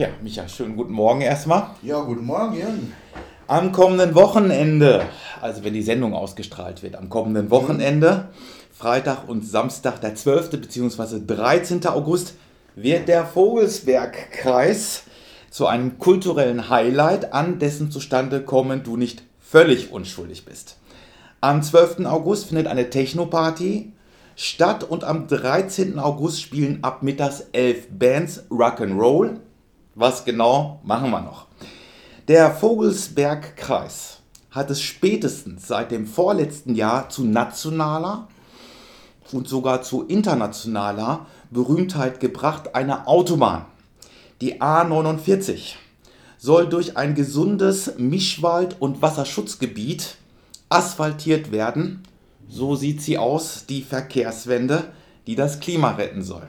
Ja, Micha, schönen guten Morgen erstmal. Ja, guten Morgen, Jürgen. Am kommenden Wochenende, also wenn die Sendung ausgestrahlt wird, am kommenden Wochenende, Freitag und Samstag, der 12. bzw. 13. August, wird der Vogelsbergkreis zu einem kulturellen Highlight, an dessen Zustande kommen du nicht völlig unschuldig bist. Am 12. August findet eine Techno-Party statt und am 13. August spielen ab mittags elf Bands Rock'n'Roll was genau machen wir noch? Der Vogelsbergkreis hat es spätestens seit dem vorletzten Jahr zu nationaler und sogar zu internationaler Berühmtheit gebracht, eine Autobahn. Die A49 soll durch ein gesundes Mischwald- und Wasserschutzgebiet asphaltiert werden. So sieht sie aus, die Verkehrswende, die das Klima retten soll.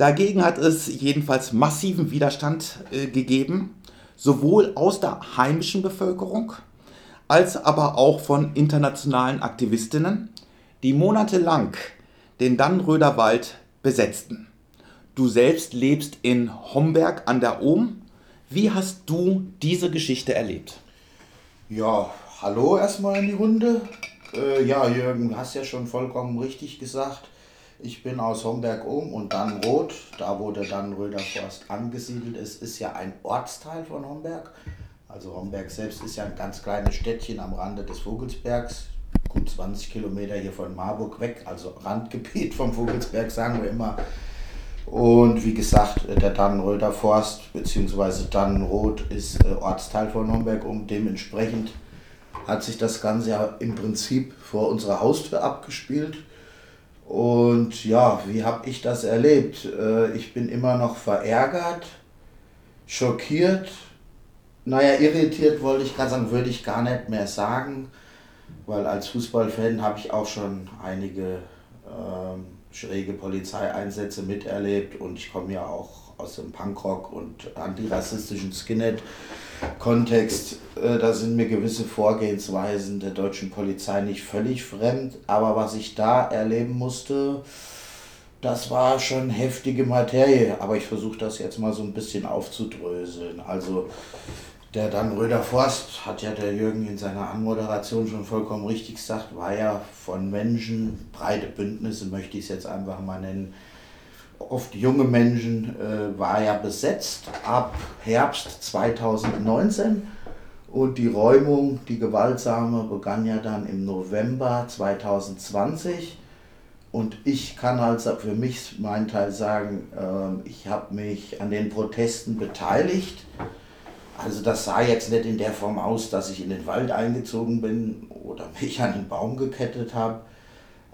Dagegen hat es jedenfalls massiven Widerstand äh, gegeben, sowohl aus der heimischen Bevölkerung als aber auch von internationalen Aktivistinnen, die monatelang den Dannröder Wald besetzten. Du selbst lebst in Homberg an der Ohm. Wie hast du diese Geschichte erlebt? Ja, hallo erstmal in die Runde. Äh, ja, Jürgen, hast ja schon vollkommen richtig gesagt. Ich bin aus Homberg um und Dannenroth, da wo der Dannenröder Forst angesiedelt ist, ist ja ein Ortsteil von Homberg. Also Homberg selbst ist ja ein ganz kleines Städtchen am Rande des Vogelsbergs, gut 20 Kilometer hier von Marburg weg, also Randgebiet vom Vogelsberg, sagen wir immer. Und wie gesagt, der Dannenröder Forst bzw. Dannenroth ist äh, Ortsteil von Homberg und dementsprechend hat sich das Ganze ja im Prinzip vor unserer Haustür abgespielt. Und ja, wie habe ich das erlebt? Äh, ich bin immer noch verärgert, schockiert, naja, irritiert wollte ich gerade sagen, würde ich gar nicht mehr sagen, weil als Fußballfan habe ich auch schon einige ähm, schräge Polizeieinsätze miterlebt und ich komme ja auch aus dem Punkrock und antirassistischen Skinhead-Kontext. Äh, da sind mir gewisse Vorgehensweisen der deutschen Polizei nicht völlig fremd, aber was ich da erleben musste, das war schon heftige Materie, aber ich versuche das jetzt mal so ein bisschen aufzudröseln. Also der Dannröder Forst, hat ja der Jürgen in seiner Anmoderation schon vollkommen richtig gesagt, war ja von Menschen, breite Bündnisse möchte ich es jetzt einfach mal nennen, oft junge Menschen, äh, war ja besetzt ab Herbst 2019 und die Räumung, die gewaltsame, begann ja dann im November 2020 und ich kann also für mich meinen Teil sagen, äh, ich habe mich an den Protesten beteiligt. Also das sah jetzt nicht in der Form aus, dass ich in den Wald eingezogen bin oder mich an den Baum gekettet habe,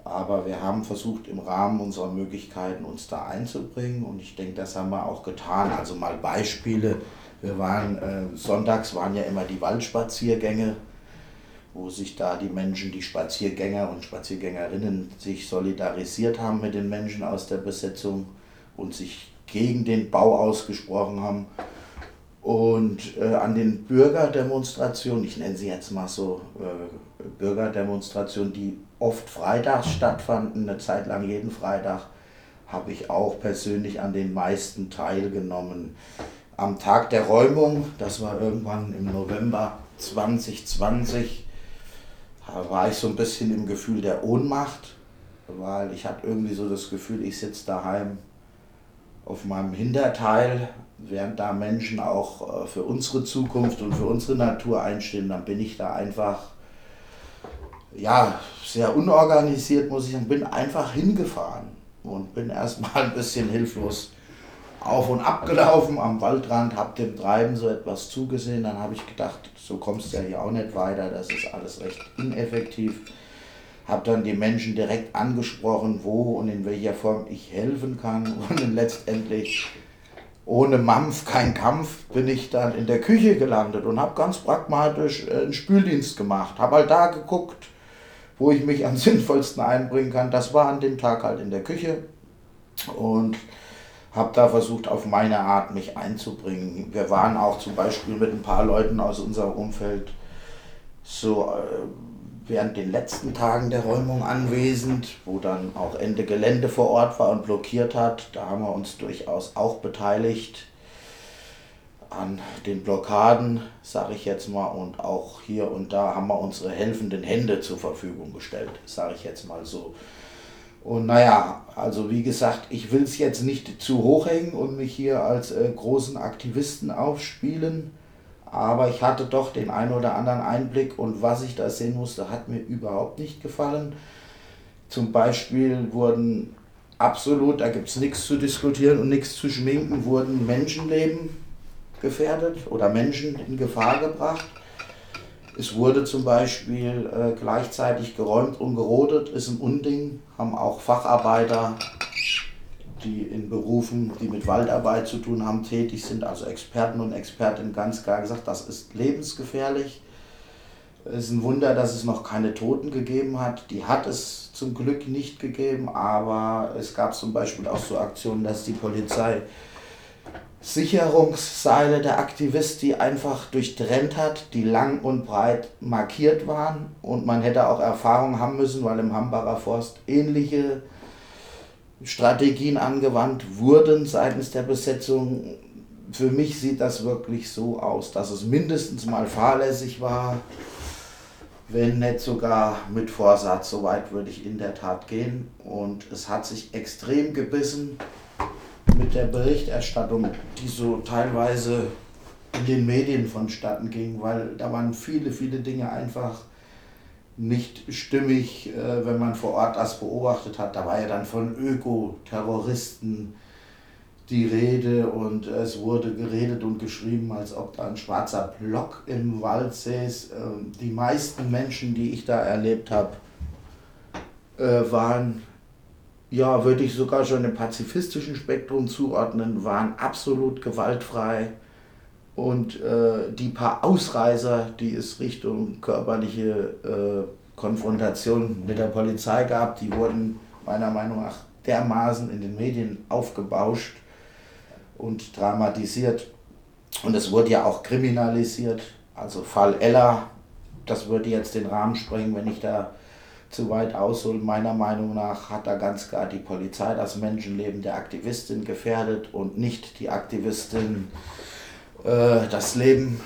aber wir haben versucht, im Rahmen unserer Möglichkeiten uns da einzubringen und ich denke, das haben wir auch getan. Also mal Beispiele. Wir waren, äh, sonntags waren ja immer die Waldspaziergänge, wo sich da die Menschen, die Spaziergänger und Spaziergängerinnen sich solidarisiert haben mit den Menschen aus der Besetzung und sich gegen den Bau ausgesprochen haben. Und äh, an den Bürgerdemonstrationen, ich nenne sie jetzt mal so äh, Bürgerdemonstrationen, die oft freitags stattfanden, eine Zeit lang jeden Freitag, habe ich auch persönlich an den meisten teilgenommen. Am Tag der Räumung, das war irgendwann im November 2020, war ich so ein bisschen im Gefühl der Ohnmacht, weil ich hatte irgendwie so das Gefühl, ich sitze daheim auf meinem Hinterteil, während da Menschen auch äh, für unsere Zukunft und für unsere Natur einstehen, dann bin ich da einfach ja, sehr unorganisiert, muss ich sagen, bin einfach hingefahren und bin erstmal ein bisschen hilflos auf und ab gelaufen am Waldrand, habe dem Treiben so etwas zugesehen, dann habe ich gedacht, so kommst du ja hier auch nicht weiter, das ist alles recht ineffektiv. Habe dann die Menschen direkt angesprochen, wo und in welcher Form ich helfen kann und letztendlich ohne Mampf kein Kampf bin ich dann in der Küche gelandet und habe ganz pragmatisch äh, einen Spüldienst gemacht. Habe halt da geguckt, wo ich mich am sinnvollsten einbringen kann. Das war an dem Tag halt in der Küche und habe da versucht, auf meine Art mich einzubringen. Wir waren auch zum Beispiel mit ein paar Leuten aus unserem Umfeld so äh, während den letzten Tagen der Räumung anwesend, wo dann auch Ende Gelände vor Ort war und blockiert hat. Da haben wir uns durchaus auch beteiligt. An den Blockaden, sage ich jetzt mal, und auch hier und da haben wir unsere helfenden Hände zur Verfügung gestellt, sage ich jetzt mal so. Und naja, also wie gesagt, ich will es jetzt nicht zu hoch hängen und mich hier als äh, großen Aktivisten aufspielen, aber ich hatte doch den einen oder anderen Einblick und was ich da sehen musste, hat mir überhaupt nicht gefallen. Zum Beispiel wurden absolut, da gibt es nichts zu diskutieren und nichts zu schminken, wurden Menschenleben gefährdet oder Menschen in Gefahr gebracht. Es wurde zum Beispiel äh, gleichzeitig geräumt und gerodet, ist ein Unding, haben auch Facharbeiter, die in Berufen, die mit Waldarbeit zu tun haben, tätig sind, also Experten und Expertinnen ganz klar gesagt, das ist lebensgefährlich. Es ist ein Wunder, dass es noch keine Toten gegeben hat. Die hat es zum Glück nicht gegeben, aber es gab zum Beispiel auch so Aktionen, dass die Polizei Sicherungsseile der Aktivisten einfach durchtrennt hat, die lang und breit markiert waren. Und man hätte auch Erfahrung haben müssen, weil im Hambacher Forst ähnliche Strategien angewandt wurden seitens der Besetzung. Für mich sieht das wirklich so aus, dass es mindestens mal fahrlässig war, wenn nicht sogar mit Vorsatz. So weit würde ich in der Tat gehen. Und es hat sich extrem gebissen mit der Berichterstattung, die so teilweise in den Medien vonstatten ging, weil da waren viele, viele Dinge einfach nicht stimmig, äh, wenn man vor Ort das beobachtet hat. Da war ja dann von Ökoterroristen die Rede und es wurde geredet und geschrieben, als ob da ein schwarzer Block im Wald säß. Ähm, die meisten Menschen, die ich da erlebt habe, äh, waren ja, würde ich sogar schon im pazifistischen Spektrum zuordnen, waren absolut gewaltfrei. Und äh, die paar Ausreißer, die es Richtung körperliche äh, Konfrontation mit der Polizei gab, die wurden meiner Meinung nach dermaßen in den Medien aufgebauscht und dramatisiert. Und es wurde ja auch kriminalisiert. Also Fall Ella, das würde jetzt den Rahmen sprengen, wenn ich da zu weit ausholen. Meiner Meinung nach hat da ganz klar die Polizei das Menschenleben der Aktivistin gefährdet und nicht die Aktivistin äh, das Leben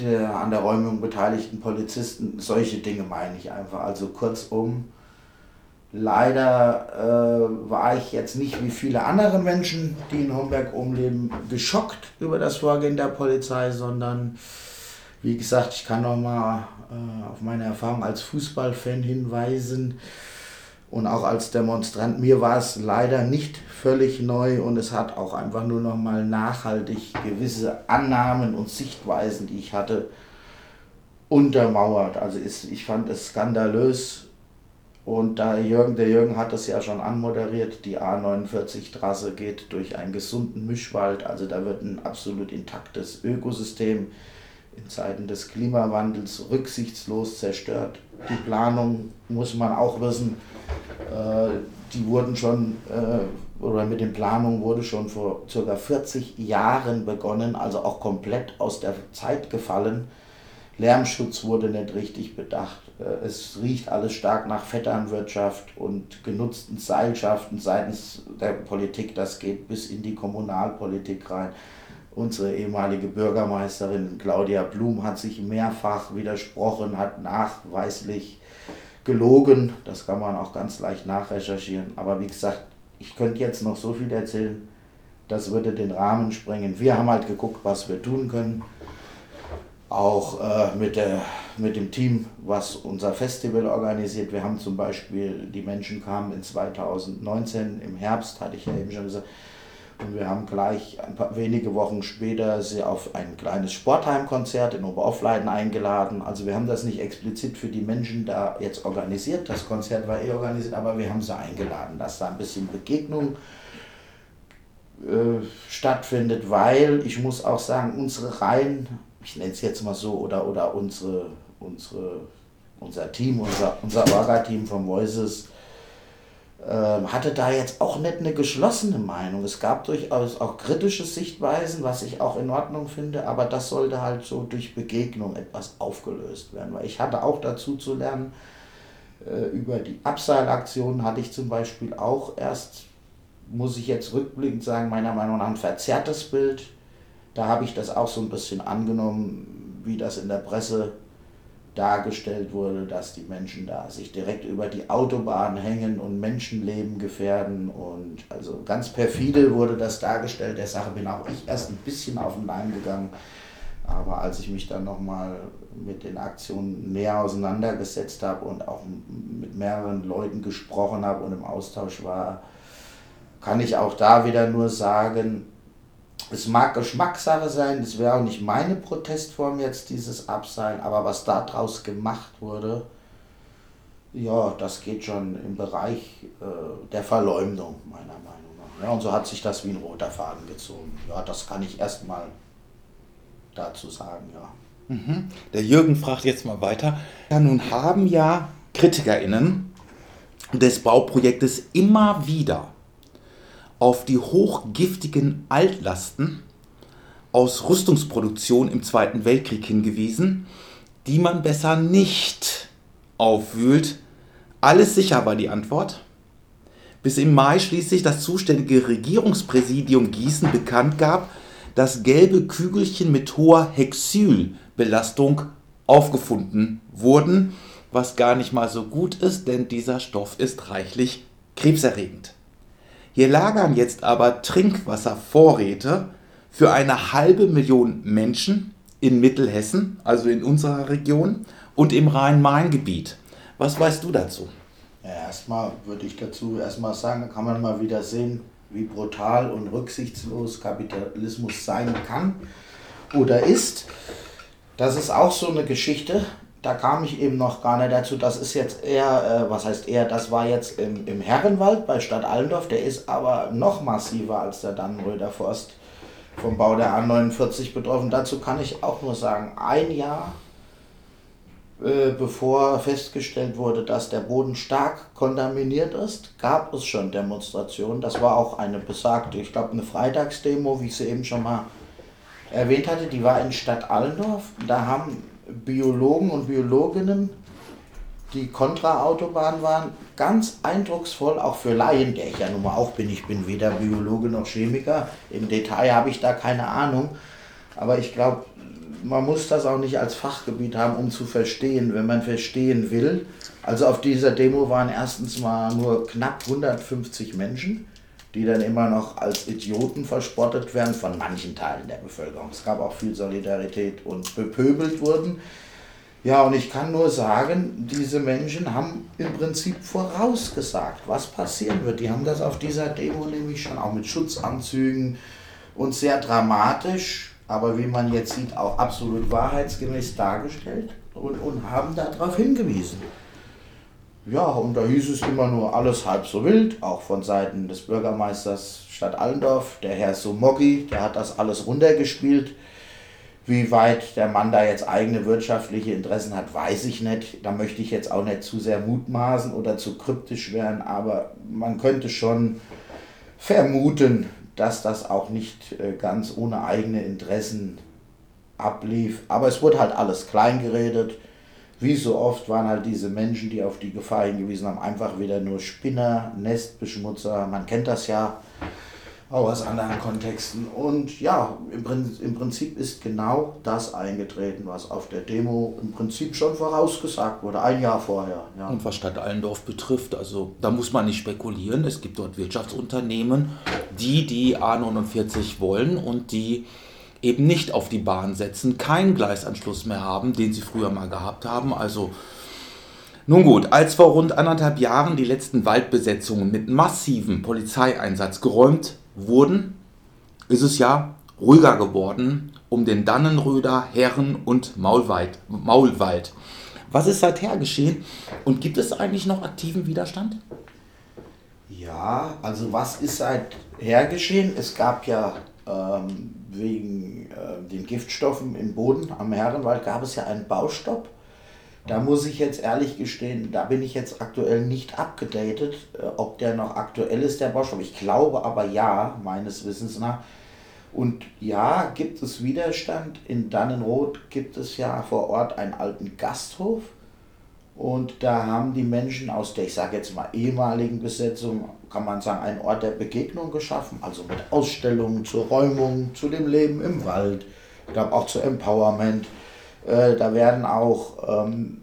der an der Räumung beteiligten Polizisten. Solche Dinge meine ich einfach. Also kurzum, leider äh, war ich jetzt nicht wie viele andere Menschen, die in Homberg umleben, geschockt über das Vorgehen der Polizei, sondern wie gesagt, ich kann noch mal äh, auf meine Erfahrung als Fußballfan hinweisen und auch als Demonstrant. Mir war es leider nicht völlig neu und es hat auch einfach nur noch mal nachhaltig gewisse Annahmen und Sichtweisen, die ich hatte, untermauert. Also ist, ich fand es skandalös und da Jürgen, der Jürgen hat es ja schon anmoderiert, die A49-Trasse geht durch einen gesunden Mischwald, also da wird ein absolut intaktes Ökosystem in Zeiten des Klimawandels rücksichtslos zerstört. Die Planung muss man auch wissen, äh, die wurden schon, äh, oder mit den Planungen wurde schon vor ca. 40 Jahren begonnen, also auch komplett aus der Zeit gefallen. Lärmschutz wurde nicht richtig bedacht. Äh, es riecht alles stark nach Vetternwirtschaft und genutzten Seilschaften seitens der Politik. Das geht bis in die Kommunalpolitik rein. Unsere ehemalige Bürgermeisterin Claudia Blum hat sich mehrfach widersprochen, hat nachweislich gelogen. Das kann man auch ganz leicht nachrecherchieren. Aber wie gesagt, ich könnte jetzt noch so viel erzählen, das würde den Rahmen sprengen. Wir haben halt geguckt, was wir tun können. Auch äh, mit, der, mit dem Team, was unser Festival organisiert. Wir haben zum Beispiel, die Menschen kamen in 2019 im Herbst, hatte ich ja eben schon gesagt, und wir haben gleich ein paar wenige Wochen später sie auf ein kleines Sportheimkonzert in Oberaufleiten eingeladen. Also wir haben das nicht explizit für die Menschen da jetzt organisiert. Das Konzert war eh organisiert, aber wir haben sie eingeladen, dass da ein bisschen Begegnung äh, stattfindet, weil ich muss auch sagen, unsere Reihen, ich nenne es jetzt mal so, oder, oder unsere, unsere, unser Team, unser, unser Orga-Team von Voices, hatte da jetzt auch nicht eine geschlossene Meinung. Es gab durchaus auch kritische Sichtweisen, was ich auch in Ordnung finde, aber das sollte halt so durch Begegnung etwas aufgelöst werden, weil ich hatte auch dazu zu lernen, äh, über die Abseilaktion hatte ich zum Beispiel auch erst, muss ich jetzt rückblickend sagen, meiner Meinung nach ein verzerrtes Bild. Da habe ich das auch so ein bisschen angenommen, wie das in der Presse dargestellt wurde, dass die Menschen da sich direkt über die Autobahn hängen und Menschenleben gefährden. Und also ganz perfide wurde das dargestellt. Der Sache bin auch ich erst ein bisschen auf den Leim gegangen. Aber als ich mich dann nochmal mit den Aktionen näher auseinandergesetzt habe und auch mit mehreren Leuten gesprochen habe und im Austausch war, kann ich auch da wieder nur sagen, es mag Geschmackssache sein, das wäre auch nicht meine Protestform jetzt, dieses Abseilen, aber was daraus gemacht wurde, ja, das geht schon im Bereich äh, der Verleumdung, meiner Meinung nach. Ja, und so hat sich das wie ein roter Faden gezogen. Ja, das kann ich erstmal dazu sagen, ja. Mhm. Der Jürgen fragt jetzt mal weiter. Ja, nun haben ja KritikerInnen des Bauprojektes immer wieder auf die hochgiftigen Altlasten aus Rüstungsproduktion im Zweiten Weltkrieg hingewiesen, die man besser nicht aufwühlt. Alles sicher war die Antwort. Bis im Mai schließlich das zuständige Regierungspräsidium Gießen bekannt gab, dass gelbe Kügelchen mit hoher Hexylbelastung aufgefunden wurden, was gar nicht mal so gut ist, denn dieser Stoff ist reichlich krebserregend. Hier lagern jetzt aber Trinkwasservorräte für eine halbe Million Menschen in Mittelhessen, also in unserer Region, und im Rhein-Main-Gebiet. Was weißt du dazu? Ja, erstmal würde ich dazu erstmal sagen, kann man mal wieder sehen, wie brutal und rücksichtslos Kapitalismus sein kann oder ist. Das ist auch so eine Geschichte da kam ich eben noch gar nicht dazu. Das ist jetzt eher, äh, was heißt eher, das war jetzt im, im Herrenwald bei Stadt Allendorf. Der ist aber noch massiver als der Dannenröder Forst vom Bau der A49 betroffen. Dazu kann ich auch nur sagen, ein Jahr äh, bevor festgestellt wurde, dass der Boden stark kontaminiert ist, gab es schon Demonstrationen. Das war auch eine besagte, ich glaube, eine Freitagsdemo, wie ich sie eben schon mal erwähnt hatte. Die war in Stadt Allendorf. Da haben Biologen und Biologinnen, die Kontra-Autobahn waren, ganz eindrucksvoll, auch für Laien, der ich ja nun mal auch bin. Ich bin weder Biologe noch Chemiker. Im Detail habe ich da keine Ahnung. Aber ich glaube, man muss das auch nicht als Fachgebiet haben, um zu verstehen, wenn man verstehen will. Also auf dieser Demo waren erstens mal nur knapp 150 Menschen die dann immer noch als Idioten verspottet werden von manchen Teilen der Bevölkerung. Es gab auch viel Solidarität und bepöbelt wurden. Ja, und ich kann nur sagen, diese Menschen haben im Prinzip vorausgesagt, was passieren wird. Die haben das auf dieser Demo nämlich schon auch mit Schutzanzügen und sehr dramatisch, aber wie man jetzt sieht, auch absolut wahrheitsgemäß dargestellt und, und haben darauf hingewiesen. Ja, und da hieß es immer nur alles halb so wild, auch von Seiten des Bürgermeisters Stadt Allendorf, der Herr Somoggi, der hat das alles runtergespielt. Wie weit der Mann da jetzt eigene wirtschaftliche Interessen hat, weiß ich nicht. Da möchte ich jetzt auch nicht zu sehr mutmaßen oder zu kryptisch werden, aber man könnte schon vermuten, dass das auch nicht äh, ganz ohne eigene Interessen ablief. Aber es wurde halt alles kleingeredet wie so oft waren halt diese Menschen, die auf die Gefahr hingewiesen haben, einfach wieder nur Spinner, Nestbeschmutzer. Man kennt das ja auch aus anderen Kontexten. Und ja, im, Prinzip ist genau das eingetreten, was auf der Demo im Prinzip schon vorausgesagt wurde, ein Jahr vorher. Ja. Und was Stadt Allendorf betrifft, also da muss man nicht spekulieren. Es gibt dort Wirtschaftsunternehmen, die die A49 wollen und die eben nicht auf die Bahn setzen, keinen Gleisanschluss mehr haben, den sie früher mal gehabt haben. Also nun gut, als vor rund anderthalb Jahren die letzten Waldbesetzungen mit massivem Polizeieinsatz geräumt wurden, ist es ja ruhiger geworden um den Dannenröder, Herren- und Maulwald. Maulwald. Was ist seither geschehen und gibt es eigentlich noch aktiven Widerstand? Ja, also was ist seither geschehen? Es gab ja ähm, wegen äh, den Giftstoffen im Boden am Herrenwald gab es ja einen Baustopp. Da muss ich jetzt ehrlich gestehen, da bin ich jetzt aktuell nicht abgedatet, äh, ob der noch aktuell ist, der Baustopp. Ich glaube aber ja, meines Wissens nach. Und ja, gibt es Widerstand. In Dannenroth gibt es ja vor Ort einen alten Gasthof. Und da haben die Menschen aus der, ich sage jetzt mal, ehemaligen Besetzung, kann man sagen, einen Ort der Begegnung geschaffen. Also mit Ausstellungen zur Räumung, zu dem Leben im Wald, glaube auch zu Empowerment. Äh, da werden auch ähm,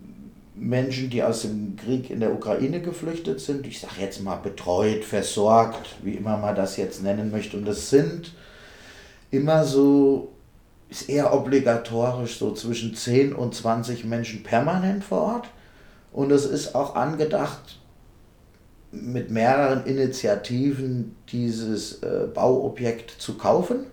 Menschen, die aus dem Krieg in der Ukraine geflüchtet sind, ich sage jetzt mal betreut, versorgt, wie immer man das jetzt nennen möchte. Und es sind immer so, ist eher obligatorisch, so zwischen 10 und 20 Menschen permanent vor Ort. Und es ist auch angedacht, mit mehreren Initiativen dieses äh, Bauobjekt zu kaufen.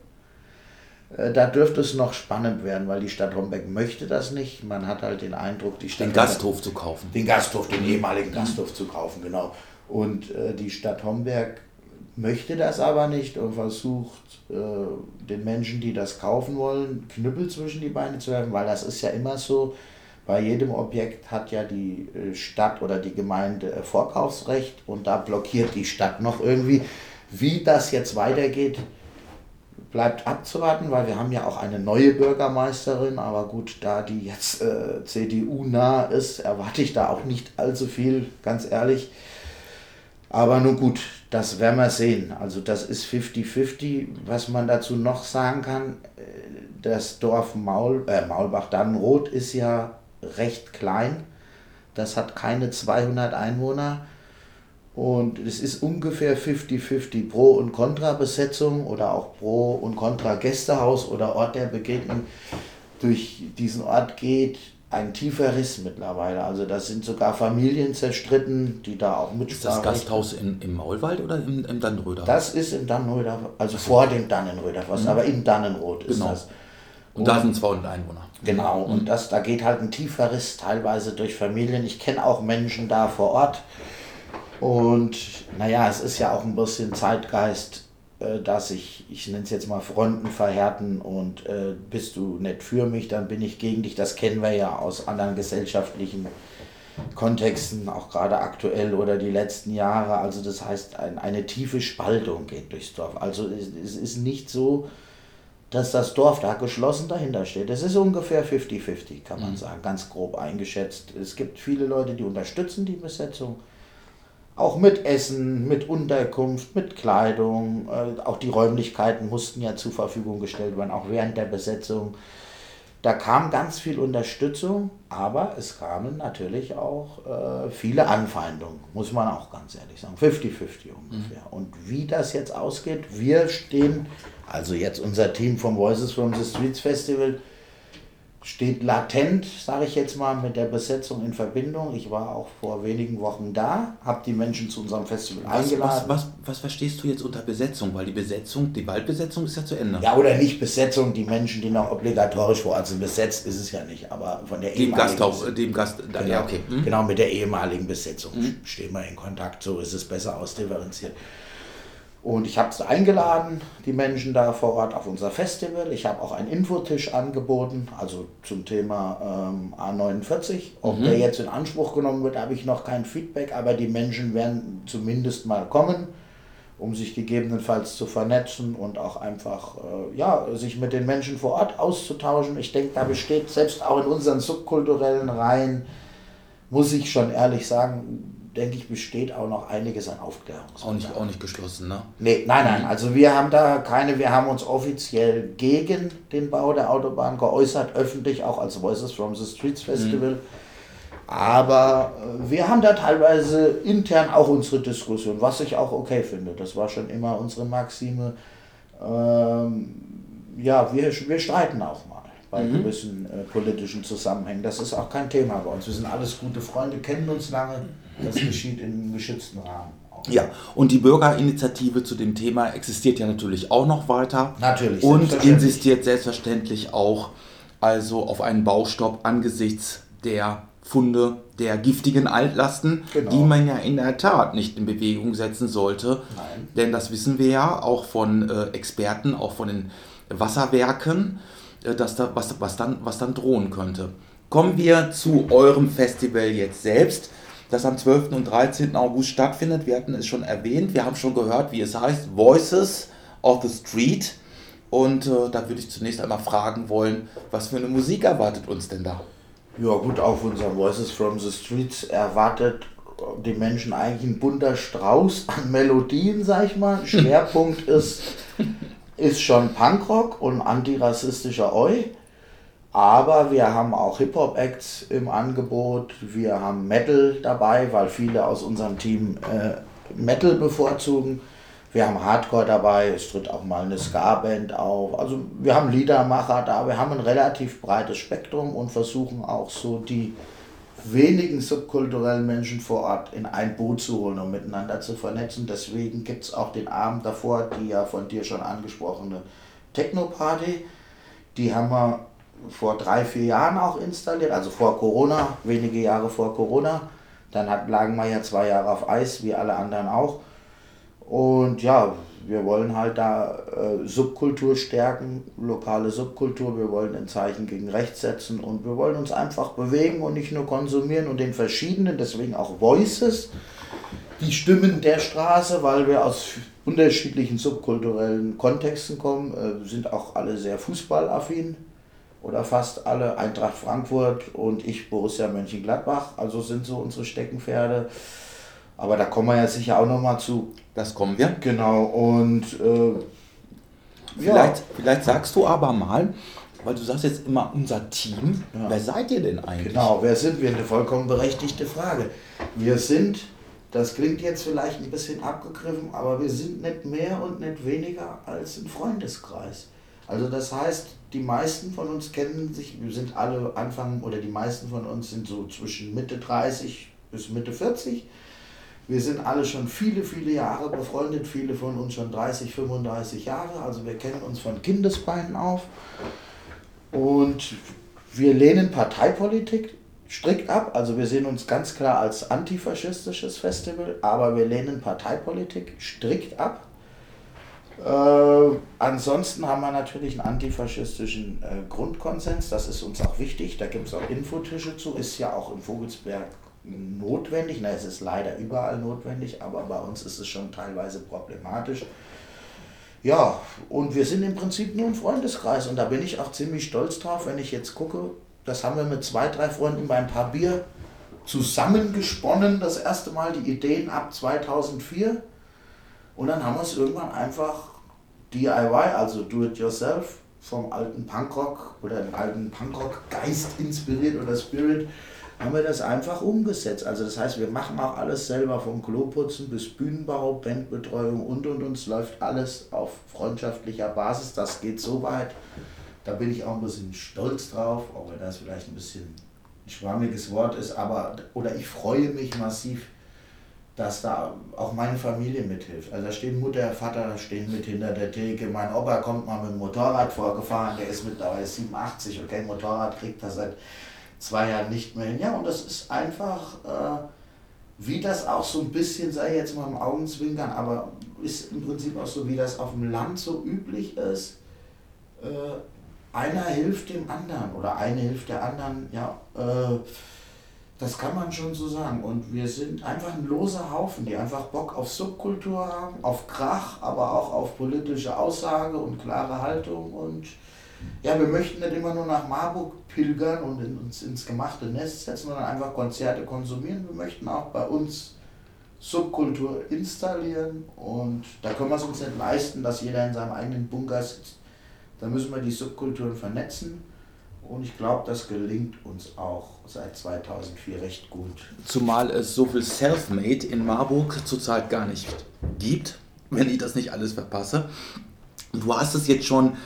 Äh, da dürfte es noch spannend werden, weil die Stadt Homberg möchte das nicht. Man hat halt den Eindruck, die Stadt. Den Gasthof zu kaufen. Den Gasthof, den ehemaligen Gasthof zu kaufen, genau. Und äh, die Stadt Homberg möchte das aber nicht und versucht äh, den Menschen, die das kaufen wollen, Knüppel zwischen die Beine zu werfen, weil das ist ja immer so, bei jedem Objekt hat ja die äh, Stadt oder die Gemeinde äh, Vorkaufsrecht und da blockiert die Stadt noch irgendwie. Wie das jetzt weitergeht, bleibt abzuwarten, weil wir haben ja auch eine neue Bürgermeisterin, aber gut, da die jetzt äh, CDU-nah ist, erwarte ich da auch nicht allzu viel, ganz ehrlich. Aber nun gut, das werden wir sehen. Also das ist 50-50. Was man dazu noch sagen kann, äh, das Dorf Maul, äh, Maulbach-Dannenroth ist ja recht klein. Das hat keine 200 Einwohner. Und es ist ungefähr 50-50 Pro- und Kontra-Besetzung oder auch Pro- und Kontra-Gästehaus oder Ort der Begegnung. Durch diesen Ort geht ein tiefer Riss mittlerweile. Also das sind sogar Familien zerstritten, die da auch mit Ist das Gasthaus in, im Maulwald oder im, im Dannenröder? Das ist im Dannenröder, also vor dem Dannenröder, mhm. aber in Dannenroth ist genau. das. Und, und da sind 200 Einwohner. Genau, mhm. und das, da geht halt ein tiefer Riss teilweise durch Familien. Ich kenne auch Menschen da vor Ort. Und naja, es ist ja auch ein bisschen Zeitgeist äh, dass ich, ich nenne es jetzt mal Fronten verhärten und äh, bist du nicht für mich, dann bin ich gegen dich. Das kennen wir ja aus anderen gesellschaftlichen Kontexten, auch gerade aktuell oder die letzten Jahre. Also das heißt, ein, eine tiefe Spaltung geht durchs Dorf. Also es, es ist nicht so, dass das Dorf da geschlossen dahinter steht. Es ist ungefähr 50-50, kann man mhm. sagen, ganz grob eingeschätzt. Es gibt viele Leute, die unterstützen die Besetzung auch mit Essen, mit Unterkunft, mit Kleidung. Äh, auch die Räumlichkeiten mussten ja zur Verfügung gestellt werden, auch während der Besetzung. Da kam ganz viel Unterstützung, aber es kamen natürlich auch äh, viele Anfeindungen, muss man auch ganz ehrlich sagen. 50-50 ungefähr. Mhm. Und wie das jetzt ausgeht, wir stehen, also jetzt unser Team vom Voices from the Streets Festival, steht latent, sage ich jetzt mal, mit der Besetzung in Verbindung. Ich war auch vor wenigen Wochen da, habe die Menschen zu unserem Festival was, eingeladen. Was, was, was, verstehst du jetzt unter Besetzung? Weil die Besetzung, die Waldbesetzung ist ja zu Ende. Ja, oder nicht Besetzung, die Menschen, die noch obligatorisch vor Ort sind. Besetzt ist es ja nicht, aber von der dem Gasthaus, dem Gast, genau, ja, okay. Hm? genau, mit der ehemaligen Besetzung hm? stehen wir in Kontakt, so ist es besser ausdifferenziert. Und ich habe sie eingeladen, die Menschen da vor Ort auf unser Festival. Ich habe auch einen Infotisch angeboten, also zum Thema ähm, A49. Ob mhm. der jetzt in Anspruch genommen wird, habe ich noch kein Feedback, aber die Menschen werden zumindest mal kommen, um sich gegebenenfalls zu vernetzen und auch einfach äh, ja, sich mit den Menschen vor Ort auszutauschen. Ich denke, da besteht selbst auch in unseren subkulturellen Reihen, muss ich schon ehrlich sagen, denke ich, besteht auch noch einiges an Aufklärung. Auch nicht, auch nicht geschlossen, ne? Nee, nein, nein. Also wir haben da keine, wir haben uns offiziell gegen den Bau der Autobahn geäußert, öffentlich auch als Voices from the Streets Festival. Mhm. Aber äh, wir haben da teilweise intern auch unsere Diskussion, was ich auch okay finde. Das war schon immer unsere Maxime. Ähm, ja, wir, wir streiten auch bei mhm. gewissen äh, politischen Zusammenhängen. Das ist auch kein Thema bei uns. Wir sind alles gute Freunde, kennen uns lange. Das geschieht im geschützten Rahmen. Ja, und die Bürgerinitiative zu dem Thema existiert ja natürlich auch noch weiter. Natürlich. Und insistiert selbstverständlich auch also auf einen Baustopp angesichts der Funde der giftigen Altlasten, genau. die man ja in der Tat nicht in Bewegung setzen sollte. Nein. Denn das wissen wir ja auch von äh, Experten, auch von den Wasserwerken dass da, was, was, dann, was dann drohen könnte. Kommen wir zu eurem Festival jetzt selbst, das am 12. und 13. August stattfindet. Wir hatten es schon erwähnt, wir haben schon gehört, wie es heißt, Voices of the Street. Und äh, da würde ich zunächst einmal fragen wollen, was für eine Musik erwartet uns denn da? Ja gut, auf unserem Voices from the Streets erwartet die Menschen eigentlich ein bunter Strauß an Melodien, sag ich mal. Schwerpunkt ist, ist schon Punkrock und antirassistischer Oi. Aber wir haben auch Hip-Hop-Acts im Angebot. Wir haben Metal dabei, weil viele aus unserem Team äh, Metal bevorzugen. Wir haben Hardcore dabei, es tritt auch mal eine Ska-Band auf. Also wir haben Liedermacher da, wir haben ein relativ breites Spektrum und versuchen auch so die wenigen subkulturellen Menschen vor Ort in ein Boot zu holen und miteinander zu vernetzen. Deswegen gibt es auch den Abend davor, die ja von dir schon angesprochene Techno-Party. Die haben wir vor drei, vier Jahren auch installiert, also vor Corona, wenige Jahre vor Corona. Dann lagen wir ja zwei Jahre auf Eis, wie alle anderen auch. Und ja, wir wollen halt da äh, Subkultur stärken, lokale Subkultur. Wir wollen ein Zeichen gegen rechts setzen und wir wollen uns einfach bewegen und nicht nur konsumieren und den verschiedenen, deswegen auch Voices, die Stimmen der Straße, weil wir aus unterschiedlichen subkulturellen Kontexten kommen, äh, sind auch alle sehr fußballaffin oder fast alle Eintracht Frankfurt und ich Borussia Mönchengladbach, also sind so unsere Steckenpferde. Aber da kommen wir ja sicher auch nochmal zu. Das kommen wir. Genau, und äh, vielleicht, ja. vielleicht sagst du aber mal, weil du sagst jetzt immer unser Team, ja. wer seid ihr denn eigentlich? Genau, wer sind wir? Eine vollkommen berechtigte Frage. Wir sind, das klingt jetzt vielleicht ein bisschen abgegriffen, aber wir sind nicht mehr und nicht weniger als ein Freundeskreis. Also das heißt, die meisten von uns kennen sich, wir sind alle Anfang oder die meisten von uns sind so zwischen Mitte 30 bis Mitte 40 wir sind alle schon viele, viele Jahre befreundet, viele von uns schon 30, 35 Jahre. Also wir kennen uns von Kindesbeinen auf. Und wir lehnen Parteipolitik strikt ab. Also wir sehen uns ganz klar als antifaschistisches Festival, aber wir lehnen Parteipolitik strikt ab. Äh, ansonsten haben wir natürlich einen antifaschistischen äh, Grundkonsens, das ist uns auch wichtig. Da gibt es auch Infotische zu, ist ja auch in Vogelsberg notwendig. Na, es ist leider überall notwendig, aber bei uns ist es schon teilweise problematisch. Ja, und wir sind im Prinzip nur ein Freundeskreis und da bin ich auch ziemlich stolz drauf, wenn ich jetzt gucke, das haben wir mit zwei, drei Freunden bei ein paar Bier zusammengesponnen, das erste Mal die Ideen ab 2004 und dann haben wir es irgendwann einfach DIY, also Do It Yourself, vom alten Punkrock oder dem alten Punkrock-Geist inspiriert oder Spirit haben wir das einfach umgesetzt. Also das heißt, wir machen auch alles selber, vom Kloputzen bis Bühnenbau, Bandbetreuung und und uns läuft alles auf freundschaftlicher Basis. Das geht so weit. Da bin ich auch ein bisschen stolz drauf, auch wenn das vielleicht ein bisschen ein schwammiges Wort ist, aber oder ich freue mich massiv, dass da auch meine Familie mithilft. Also da stehen Mutter, Vater stehen mit hinter der Theke. Mein Opa kommt mal mit dem Motorrad vorgefahren, der ist mittlerweile 87 und kein Motorrad kriegt er seit zwei Jahren nicht mehr hin. Ja, und das ist einfach, äh, wie das auch so ein bisschen, sei jetzt mal im Augenzwinkern, aber ist im Prinzip auch so, wie das auf dem Land so üblich ist. Äh, einer hilft dem anderen oder eine hilft der anderen, ja, äh, das kann man schon so sagen. Und wir sind einfach ein loser Haufen, die einfach Bock auf Subkultur haben, auf Krach, aber auch auf politische Aussage und klare Haltung und ja, wir möchten nicht immer nur nach Marburg pilgern und in, uns ins gemachte Nest setzen, sondern einfach Konzerte konsumieren. Wir möchten auch bei uns Subkultur installieren und da können wir es uns nicht leisten, dass jeder in seinem eigenen Bunker sitzt. Da müssen wir die Subkulturen vernetzen und ich glaube, das gelingt uns auch seit 2004 recht gut. Zumal es so viel Selfmade in Marburg zurzeit gar nicht gibt, wenn ich das nicht alles verpasse. Du hast es jetzt schon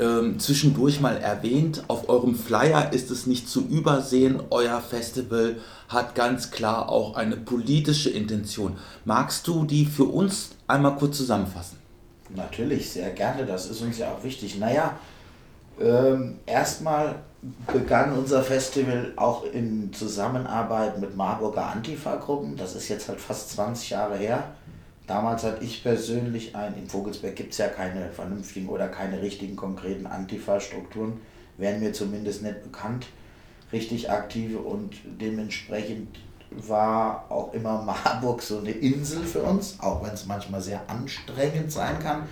ähm, zwischendurch mal erwähnt. Auf eurem Flyer ist es nicht zu übersehen. Euer Festival hat ganz klar auch eine politische Intention. Magst du die für uns einmal kurz zusammenfassen? Natürlich, sehr gerne. Das ist uns ja auch wichtig. Naja, ähm, erstmal begann unser Festival auch in Zusammenarbeit mit Marburger Antifa-Gruppen. Das ist jetzt halt fast 20 Jahre her. Damals hatte ich persönlich ein, in Vogelsberg gibt es ja keine vernünftigen oder keine richtigen konkreten Antifa-Strukturen, wären mir zumindest nicht bekannt, richtig aktive und dementsprechend war auch immer Marburg so eine Insel für uns, auch wenn es manchmal sehr anstrengend sein kann,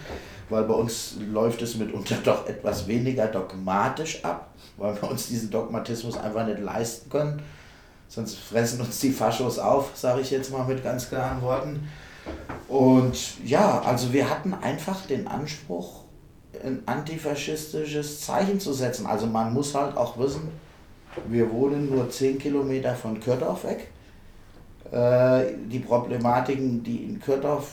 weil bei uns läuft es mitunter doch etwas weniger dogmatisch ab, weil wir uns diesen Dogmatismus einfach nicht leisten können. Sonst fressen uns die Faschos auf, sage ich jetzt mal mit ganz klaren Worten. Und ja, also wir hatten einfach den Anspruch, ein antifaschistisches Zeichen zu setzen. Also man muss halt auch wissen, wir wohnen nur 10 Kilometer von Kürtorf weg. Äh, die Problematiken, die in Kürtorf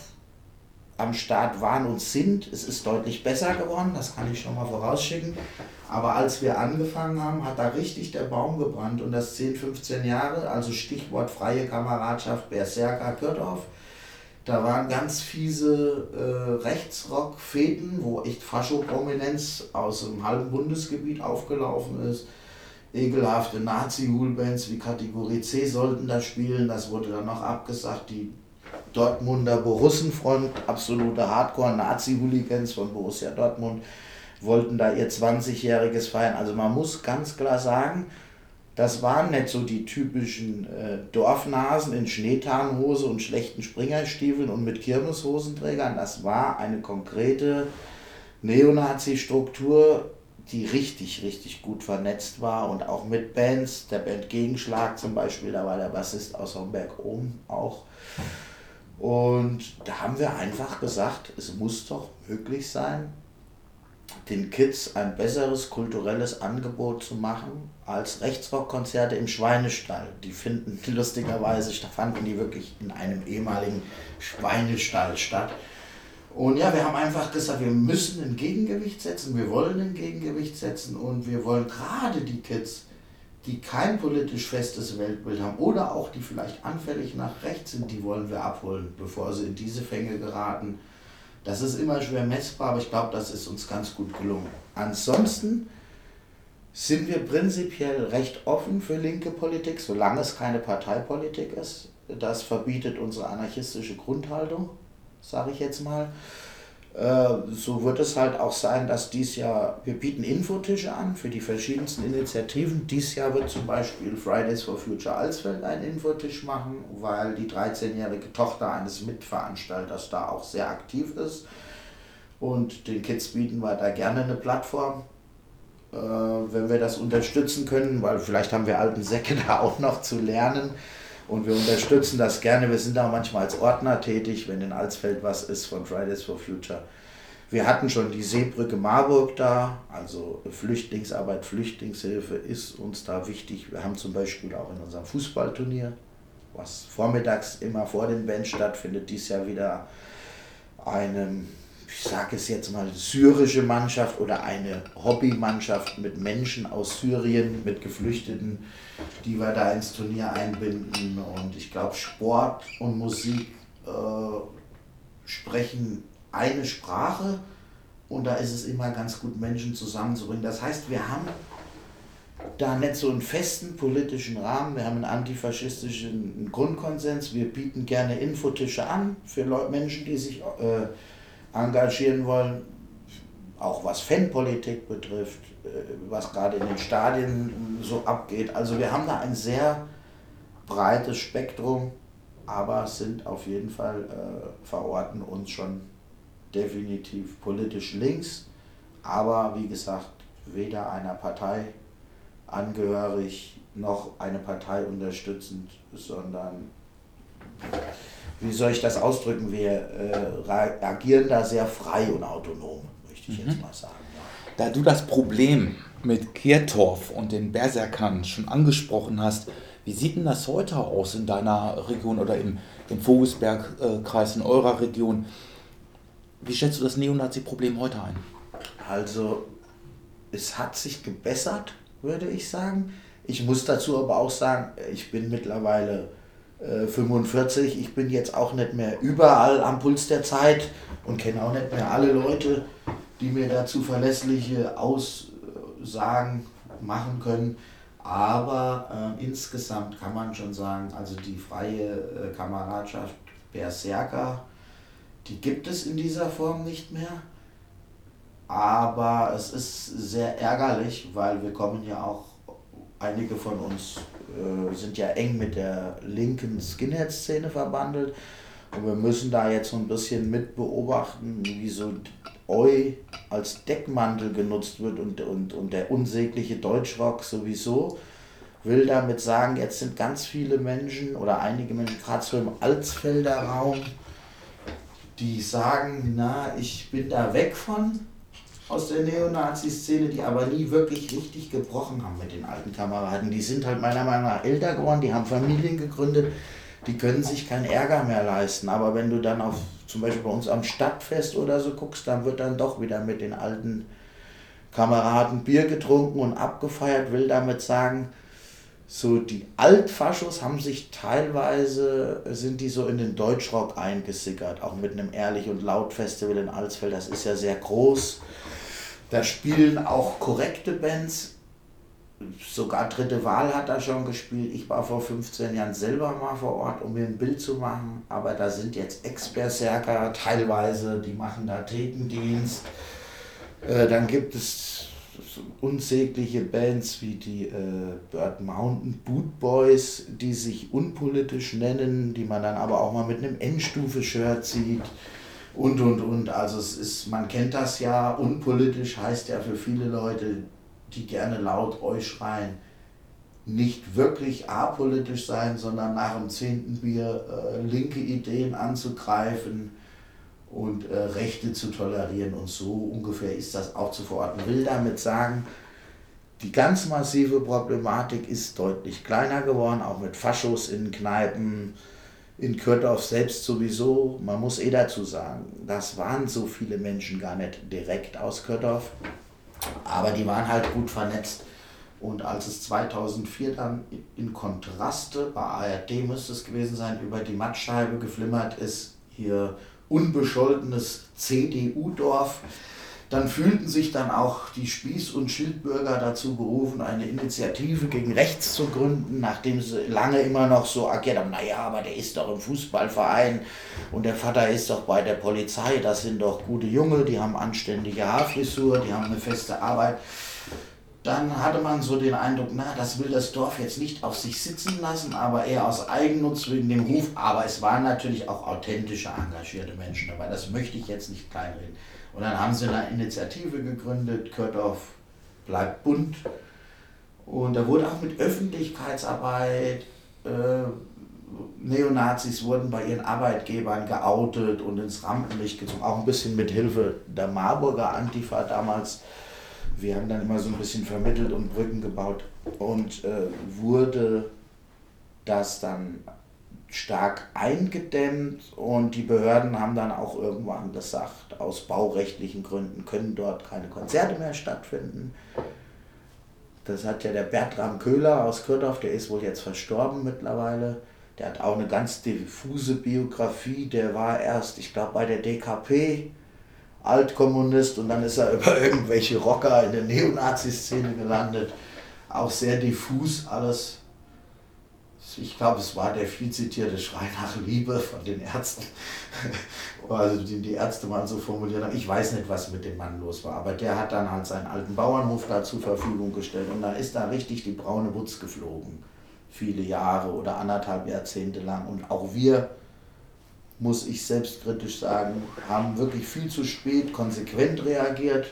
am Start waren und sind, es ist deutlich besser geworden, das kann ich schon mal vorausschicken. Aber als wir angefangen haben, hat da richtig der Baum gebrannt und das 10, 15 Jahre, also Stichwort freie Kameradschaft Berserker Kürtorf. Da waren ganz fiese äh, Rechtsrock-Fäden, wo echt Fascho-Prominenz aus dem halben Bundesgebiet aufgelaufen ist. Ekelhafte Nazi-Hulbands wie Kategorie C sollten da spielen. Das wurde dann noch abgesagt. Die Dortmunder Borussenfront, absolute Hardcore-Nazi-Hooligans von Borussia Dortmund, wollten da ihr 20-jähriges feiern. Also man muss ganz klar sagen, das waren nicht so die typischen äh, Dorfnasen in Schneetarnhose und schlechten Springerstiefeln und mit Kirmeshosenträgern. Das war eine konkrete Neonazi-Struktur, die richtig, richtig gut vernetzt war und auch mit Bands. Der Band Gegenschlag zum Beispiel, da war der Bassist aus Homberg oben auch. Und da haben wir einfach gesagt, es muss doch möglich sein, den Kids ein besseres kulturelles Angebot zu machen als Rechtsrockkonzerte im Schweinestall. Die finden lustigerweise, fanden die wirklich in einem ehemaligen Schweinestall statt. Und ja, wir haben einfach gesagt, wir müssen ein Gegengewicht setzen, wir wollen ein Gegengewicht setzen und wir wollen gerade die Kids, die kein politisch festes Weltbild haben oder auch die vielleicht anfällig nach rechts sind, die wollen wir abholen, bevor sie in diese Fänge geraten das ist immer schwer messbar, aber ich glaube, das ist uns ganz gut gelungen. Ansonsten sind wir prinzipiell recht offen für linke Politik, solange es keine Parteipolitik ist. Das verbietet unsere anarchistische Grundhaltung, sage ich jetzt mal. Äh, so wird es halt auch sein, dass dies Jahr, wir bieten Infotische an für die verschiedensten Initiativen. Dies Jahr wird zum Beispiel Fridays for Future Alsfeld einen Infotisch machen, weil die 13-jährige Tochter eines Mitveranstalters da auch sehr aktiv ist. Und den Kids bieten wir da gerne eine Plattform, äh, wenn wir das unterstützen können, weil vielleicht haben wir alten Säcke da auch noch zu lernen und wir unterstützen das gerne. Wir sind da manchmal als Ordner tätig, wenn in Alsfeld was ist von Fridays for Future. Wir hatten schon die Seebrücke Marburg da, also Flüchtlingsarbeit, Flüchtlingshilfe ist uns da wichtig. Wir haben zum Beispiel auch in unserem Fußballturnier, was vormittags immer vor den Bands stattfindet, dies Jahr wieder einen ich sage es jetzt mal, syrische Mannschaft oder eine Hobbymannschaft mit Menschen aus Syrien, mit Geflüchteten, die wir da ins Turnier einbinden. Und ich glaube, Sport und Musik äh, sprechen eine Sprache und da ist es immer ganz gut, Menschen zusammenzubringen. Das heißt, wir haben da nicht so einen festen politischen Rahmen, wir haben einen antifaschistischen Grundkonsens, wir bieten gerne Infotische an für Menschen, die sich äh, engagieren wollen, auch was Fanpolitik betrifft, äh, was gerade in den Stadien so abgeht. Also wir haben da ein sehr breites Spektrum, aber sind auf jeden Fall äh, verorten uns schon definitiv politisch links, aber wie gesagt, weder einer Partei angehörig noch eine Partei unterstützend, sondern wie soll ich das ausdrücken, wir äh, agieren da sehr frei und autonom, möchte ich mhm. jetzt mal sagen. Ja. Da du das Problem mit Kiertorf und den Berserkern schon angesprochen hast, wie sieht denn das heute aus in deiner Region oder im, im Vogelsbergkreis in eurer Region? Wie schätzt du das Neonazi-Problem heute ein? Also, es hat sich gebessert, würde ich sagen. Ich muss dazu aber auch sagen, ich bin mittlerweile 45. Äh, ich bin jetzt auch nicht mehr überall am Puls der Zeit und kenne auch nicht mehr alle Leute, die mir dazu verlässliche Aussagen machen können. Aber äh, insgesamt kann man schon sagen, also die freie äh, Kameradschaft Berserker, die gibt es in dieser Form nicht mehr. Aber es ist sehr ärgerlich, weil wir kommen ja auch, einige von uns äh, sind ja eng mit der linken Skinhead-Szene verbandelt. Und wir müssen da jetzt so ein bisschen mit beobachten, wie so Eu als Deckmantel genutzt wird und, und, und der unsägliche Deutschrock sowieso, will damit sagen, jetzt sind ganz viele Menschen oder einige Menschen, gerade so im Alsfelder Raum, die sagen, na, ich bin da weg von aus der Neonazi-Szene, die aber nie wirklich richtig gebrochen haben mit den alten Kameraden. Die sind halt meiner Meinung nach älter geworden, die haben Familien gegründet, die können sich keinen Ärger mehr leisten. Aber wenn du dann auf zum Beispiel bei uns am Stadtfest oder so guckst, dann wird dann doch wieder mit den alten Kameraden Bier getrunken und abgefeiert, will damit sagen, so die Altfaschos haben sich teilweise, sind die so in den Deutschrock eingesickert, auch mit einem Ehrlich und Laut Festival in Alsfeld, das ist ja sehr groß. Da spielen auch korrekte Bands, sogar Dritte Wahl hat da schon gespielt. Ich war vor 15 Jahren selber mal vor Ort, um mir ein Bild zu machen, aber da sind jetzt Ex-Berserker teilweise, die machen da Thekendienst. Äh, dann gibt es unsägliche Bands wie die äh, Bird Mountain Boot Boys, die sich unpolitisch nennen, die man dann aber auch mal mit einem Endstufe-Shirt sieht und und und. Also es ist, man kennt das ja, unpolitisch heißt ja für viele Leute, die gerne laut euch schreien, nicht wirklich apolitisch sein, sondern nach dem zehnten Bier äh, linke Ideen anzugreifen und äh, Rechte zu tolerieren. Und so ungefähr ist das auch zu verorten. Will damit sagen, die ganz massive Problematik ist deutlich kleiner geworden, auch mit Faschos in Kneipen, in Kürtorf selbst sowieso. Man muss eh dazu sagen, das waren so viele Menschen gar nicht direkt aus Kürtorf, aber die waren halt gut vernetzt. Und als es 2004 dann in Kontraste, bei ARD müsste es gewesen sein, über die Mattscheibe geflimmert ist, hier unbescholtenes CDU-Dorf. Dann fühlten sich dann auch die Spieß- und Schildbürger dazu berufen, eine Initiative gegen rechts zu gründen, nachdem sie lange immer noch so agiert haben, naja, aber der ist doch im Fußballverein und der Vater ist doch bei der Polizei, das sind doch gute Junge, die haben anständige Haarfrisur, die haben eine feste Arbeit dann hatte man so den Eindruck, na, das will das Dorf jetzt nicht auf sich sitzen lassen, aber eher aus Eigennutz wegen dem Ruf. Aber es waren natürlich auch authentische, engagierte Menschen dabei. Das möchte ich jetzt nicht kleinreden. Und dann haben sie eine Initiative gegründet, Kördorf bleibt bunt. Und da wurde auch mit Öffentlichkeitsarbeit, äh, Neonazis wurden bei ihren Arbeitgebern geoutet und ins Rampenlicht gezogen, auch ein bisschen mit Hilfe der Marburger Antifa damals wir haben dann immer so ein bisschen vermittelt und Brücken gebaut und äh, wurde das dann stark eingedämmt und die Behörden haben dann auch irgendwann gesagt, aus baurechtlichen Gründen können dort keine Konzerte mehr stattfinden. Das hat ja der Bertram Köhler aus Kürdorf, der ist wohl jetzt verstorben mittlerweile. Der hat auch eine ganz diffuse Biografie. Der war erst, ich glaube, bei der DKP Altkommunist und dann ist er über irgendwelche Rocker in der Neonazi-Szene gelandet. Auch sehr diffus alles. Ich glaube, es war der viel zitierte Schrei nach Liebe von den Ärzten. Also die, die Ärzte mal so formuliert haben. Ich weiß nicht, was mit dem Mann los war, aber der hat dann halt seinen alten Bauernhof da zur Verfügung gestellt und da ist da richtig die braune Wutz geflogen. Viele Jahre oder anderthalb Jahrzehnte lang. Und auch wir muss ich selbstkritisch sagen, haben wirklich viel zu spät konsequent reagiert.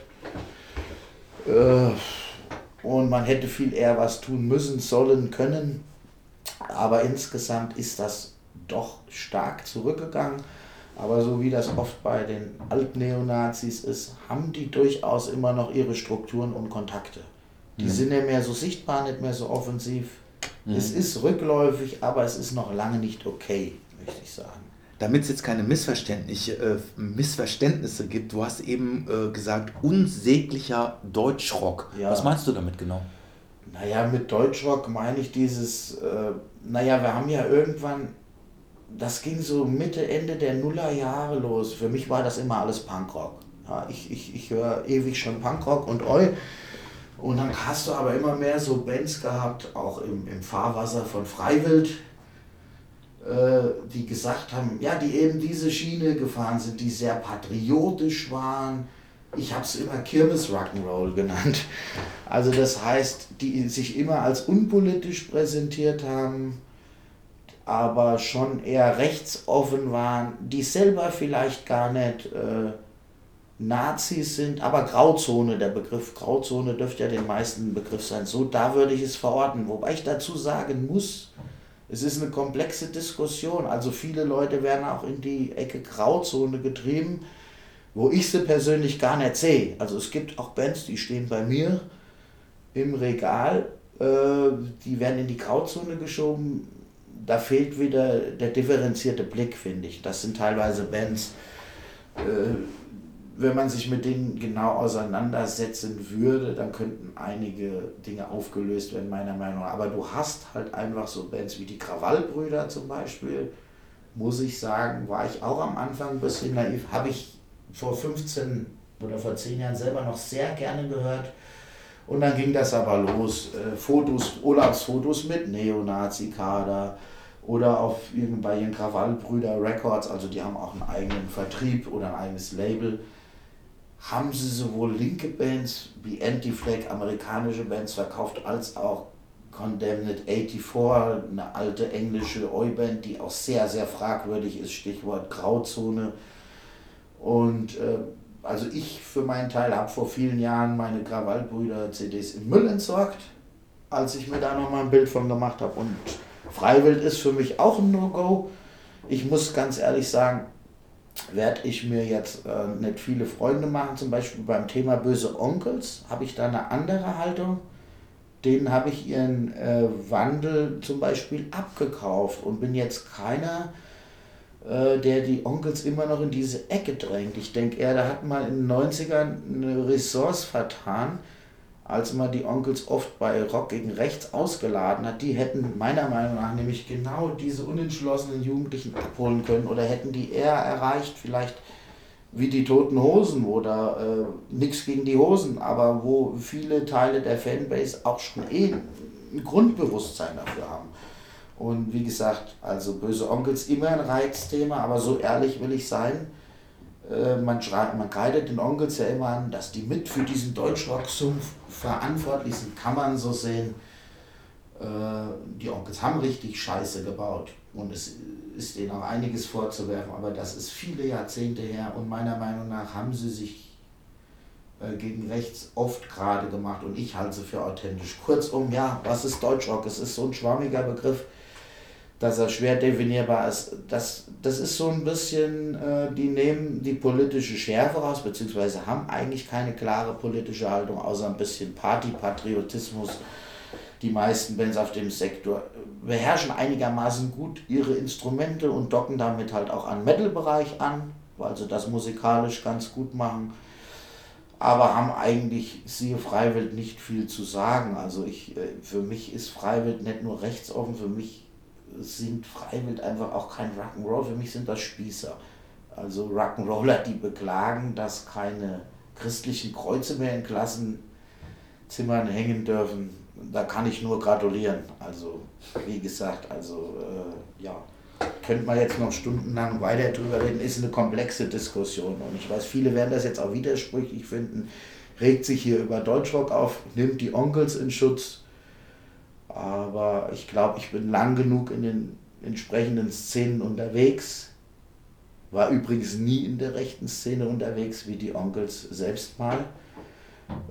Äh, und man hätte viel eher was tun müssen, sollen, können. Aber insgesamt ist das doch stark zurückgegangen. Aber so wie das oft bei den Altneonazis ist, haben die durchaus immer noch ihre Strukturen und Kontakte. Die mhm. sind nicht mehr so sichtbar, nicht mehr so offensiv. Mhm. Es ist rückläufig, aber es ist noch lange nicht okay, möchte ich sagen damit es jetzt keine Missverständnisse, äh, Missverständnisse gibt, du hast eben äh, gesagt, unsäglicher Deutschrock. Ja. Was meinst du damit genau? Naja, mit Deutschrock meine ich dieses, äh, naja, wir haben ja irgendwann, das ging so Mitte, Ende der Nullerjahre los. Für mich war das immer alles Punkrock. Ja, ich ich, ich höre ewig schon Punkrock und Eu. Und dann hast du aber immer mehr so Bands gehabt, auch im, im Fahrwasser von Freiwild, äh, die gesagt haben, ja, die eben diese Schiene gefahren sind, die sehr patriotisch waren. Ich habe es immer Kirmes Rock'n'Roll genannt. Also das heißt, die sich immer als unpolitisch präsentiert haben, aber schon eher rechtsoffen waren, die selber vielleicht gar nicht äh, Nazis sind, aber Grauzone, der Begriff Grauzone dürfte ja den meisten Begriff sein. So, da würde ich es verorten. Wobei ich dazu sagen muss, es ist eine komplexe Diskussion. Also viele Leute werden auch in die Ecke Grauzone getrieben, wo ich sie persönlich gar nicht sehe. Also es gibt auch Bands, die stehen bei mir im Regal, äh, die werden in die Grauzone geschoben. Da fehlt wieder der differenzierte Blick, finde ich. Das sind teilweise Bands, äh, wenn man sich mit denen genau auseinandersetzen würde, dann könnten einige Dinge aufgelöst werden, meiner Meinung nach. Aber du hast halt einfach so Bands wie die Krawallbrüder zum Beispiel, muss ich sagen, war ich auch am Anfang ein bisschen naiv. Habe ich vor 15 oder vor 10 Jahren selber noch sehr gerne gehört. Und dann ging das aber los. Äh, Fotos, Urlaubsfotos mit Neonazi-Kader oder auf bei ihren Krawallbrüder Records, also die haben auch einen eigenen Vertrieb oder ein eigenes Label haben sie sowohl linke Bands wie Anti-Flag, amerikanische Bands verkauft, als auch Condemned 84, eine alte englische Oi-Band, die auch sehr, sehr fragwürdig ist, Stichwort Grauzone. Und äh, also ich für meinen Teil habe vor vielen Jahren meine Krawallbrüder-CDs im Müll entsorgt, als ich mir da nochmal ein Bild von gemacht habe. Und Freiwild ist für mich auch ein No-Go. Ich muss ganz ehrlich sagen, werde ich mir jetzt äh, nicht viele Freunde machen. Zum Beispiel beim Thema böse Onkels habe ich da eine andere Haltung. Denen habe ich ihren äh, Wandel zum Beispiel abgekauft und bin jetzt keiner, äh, der die Onkels immer noch in diese Ecke drängt. Ich denke eher, da hat mal in den 90ern eine Ressource vertan, als man die Onkels oft bei Rock gegen Rechts ausgeladen hat, die hätten meiner Meinung nach nämlich genau diese unentschlossenen Jugendlichen abholen können oder hätten die eher erreicht, vielleicht wie die Toten Hosen oder äh, nichts gegen die Hosen, aber wo viele Teile der Fanbase auch schon eh ein Grundbewusstsein dafür haben. Und wie gesagt, also böse Onkels immer ein Reizthema, aber so ehrlich will ich sein äh, man, man kreidet den Onkels ja immer an, dass die mit für diesen Deutschrock-Sumpf verantwortlich sind, kann man so sehen. Äh, die Onkels haben richtig Scheiße gebaut und es ist denen auch einiges vorzuwerfen, aber das ist viele Jahrzehnte her und meiner Meinung nach haben sie sich äh, gegen rechts oft gerade gemacht und ich halte sie für authentisch. Kurzum, ja, was ist Deutschrock? Es ist so ein schwammiger Begriff dass er schwer definierbar ist. Das, das ist so ein bisschen, äh, die nehmen die politische Schärfe raus, beziehungsweise haben eigentlich keine klare politische Haltung, außer ein bisschen Partypatriotismus. Die meisten Bands auf dem Sektor beherrschen einigermaßen gut ihre Instrumente und docken damit halt auch an Metal-Bereich an, weil sie das musikalisch ganz gut machen. Aber haben eigentlich, siehe Freiwild, nicht viel zu sagen. Also ich, äh, für mich ist Freiwild nicht nur rechtsoffen, für mich sind Freiwild einfach auch kein Rock'n'Roll. Für mich sind das Spießer. Also Rock'n'Roller, die beklagen, dass keine christlichen Kreuze mehr in Klassenzimmern hängen dürfen. Da kann ich nur gratulieren. Also, wie gesagt, also äh, ja, könnte man jetzt noch stundenlang weiter drüber reden, ist eine komplexe Diskussion. Und ich weiß, viele werden das jetzt auch widersprüchlich finden, regt sich hier über Deutschrock auf, nimmt die Onkels in Schutz aber ich glaube, ich bin lang genug in den entsprechenden Szenen unterwegs. War übrigens nie in der rechten Szene unterwegs, wie die Onkels selbst mal.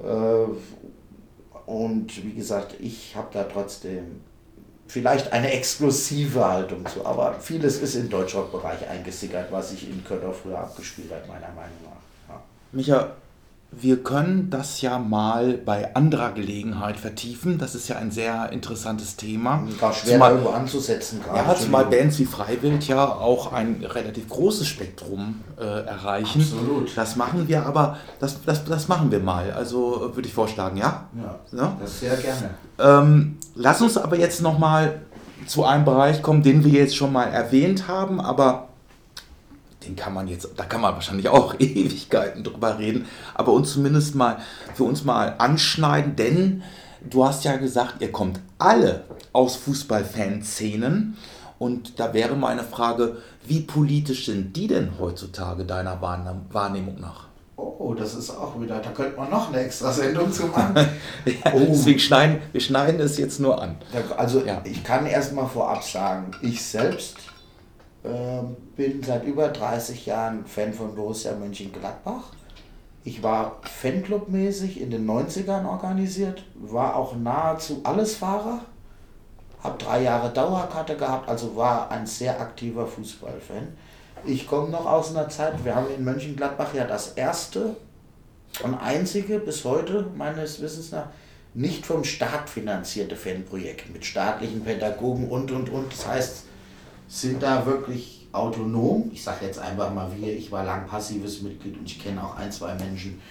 Äh, und wie gesagt, ich habe da trotzdem vielleicht eine exklusive Haltung zu, aber vieles ist im Deutschrock-Bereich eingesickert, was sich in Köln früher abgespielt hat, meiner Meinung nach. Ja. Micha, wir können das ja mal bei anderer Gelegenheit vertiefen. Das ist ja ein sehr interessantes Thema. Gar schwer zumal, irgendwo anzusetzen. Ja, zumal Bands wie Freiwild ja auch ein relativ großes Spektrum äh, erreichen. Absolut. Das machen wir aber, das, das, das machen wir mal. Also würde ich vorschlagen, ja? Ja, ja? das sehr gerne. Ähm, lass uns aber jetzt nochmal zu einem Bereich kommen, den wir jetzt schon mal erwähnt haben, aber den kann man jetzt, da kann man wahrscheinlich auch Ewigkeiten drüber reden, aber uns zumindest mal für uns mal anschneiden, denn du hast ja gesagt, ihr kommt alle aus Fußballfanszenen und da wäre meine Frage, wie politisch sind die denn heutzutage deiner Wahrnehmung nach? Oh, das ist auch wieder, da könnte man noch eine extra Sendung zu machen. ja, oh. Deswegen schneiden wir schneiden es jetzt nur an. Also ja. ich kann erstmal vorab sagen, ich selbst bin seit über 30 Jahren Fan von Borussia Mönchengladbach. Ich war Fanclub-mäßig in den 90ern organisiert, war auch nahezu alles Fahrer, habe drei Jahre Dauerkarte gehabt, also war ein sehr aktiver Fußballfan. Ich komme noch aus einer Zeit, wir haben in Mönchengladbach ja das erste und einzige bis heute meines Wissens nach nicht vom Staat finanzierte Fanprojekt mit staatlichen Pädagogen und und und. Das heißt, sind da wirklich autonom. Ich sage jetzt einfach mal wir, ich war lang passives Mitglied und ich kenne auch ein, zwei Menschen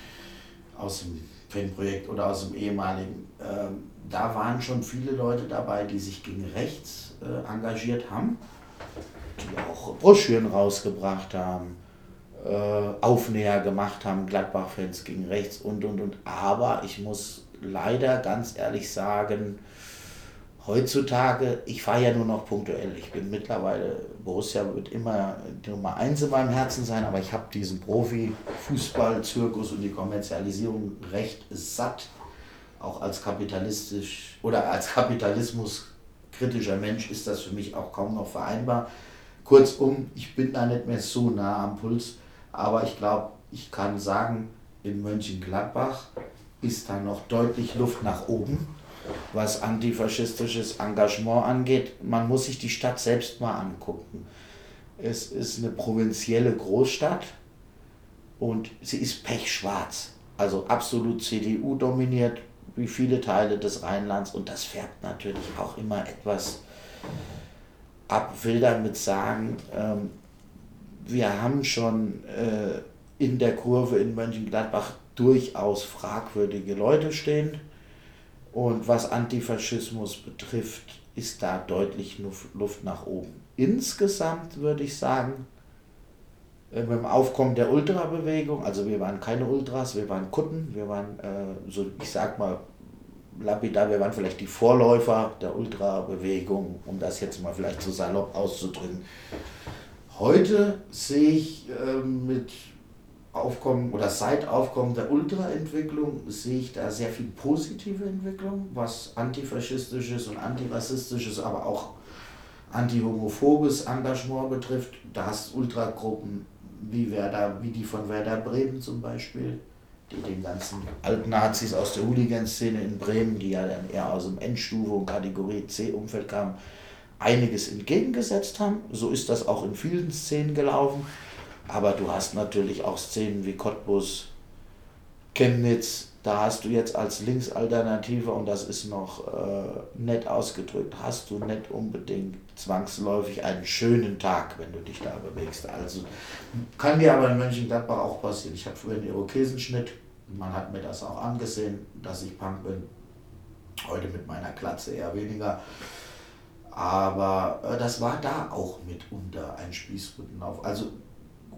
aus dem Fanprojekt oder aus dem ehemaligen. Ähm, da waren schon viele Leute dabei, die sich gegen rechts äh, engagiert haben, die auch Broschüren rausgebracht haben, äh, Aufnäher gemacht haben, Gladbach-Fans gegen rechts und und und. Aber ich muss leider ganz ehrlich sagen, heutzutage, ich fahre ja nur noch punktuell. Ich bin mittlerweile, Borussia wird immer die Nummer eins in meinem Herzen sein, aber ich habe diesen Profi-Fußball-Zirkus und die Kommerzialisierung recht satt. Auch als kapitalistisch oder als Kapitalismus kritischer Mensch ist das für mich auch kaum noch vereinbar. Kurzum, ich bin da nicht mehr so nah am Puls, aber ich glaube, ich kann sagen, in Mönchengladbach ist da noch deutlich Luft nach oben, was antifaschistisches Engagement angeht. Man muss sich die Stadt selbst mal angucken. Es ist eine provinzielle Großstadt und sie ist pechschwarz, also absolut CDU dominiert, wie viele Teile des Rheinlands und das färbt natürlich auch immer etwas ab, will damit sagen, ähm, wir haben schon äh, in der Kurve in Mönchengladbach durchaus fragwürdige Leute stehen. Und was Antifaschismus betrifft, ist da deutlich Luft nach oben. Insgesamt würde ich sagen, äh, mit dem Aufkommen der Ultrabewegung, also wir waren keine Ultras, wir waren Kutten, wir waren, äh, so ich sag mal, lapidar, wir waren vielleicht die Vorläufer der Ultrabewegung, um das jetzt mal vielleicht so salopp auszudrücken. Heute sehe ich äh, mit Aufkommen oder seit Aufkommen der Ultraentwicklung sehe ich da sehr viel positive Entwicklung, was antifaschistisches und antirassistisches, aber auch antihomophobes Engagement betrifft. Da hast Ultragruppen wie Werder, wie die von Werder Bremen zum Beispiel, die den ganzen alten Nazis aus der Hooligan-Szene in Bremen, die ja dann eher aus dem Endstufe und Kategorie C-Umfeld kamen, einiges entgegengesetzt haben. So ist das auch in vielen Szenen gelaufen. Aber du hast natürlich auch Szenen wie Cottbus, Chemnitz, da hast du jetzt als Linksalternative, und das ist noch äh, nett ausgedrückt, hast du nicht unbedingt zwangsläufig einen schönen Tag, wenn du dich da bewegst. Also kann dir aber in Mönchengladbach auch passieren. Ich habe früher einen Irokesenschnitt, man hat mir das auch angesehen, dass ich Punk bin. Heute mit meiner Klatze eher weniger. Aber äh, das war da auch mitunter ein Spießrutenlauf. Also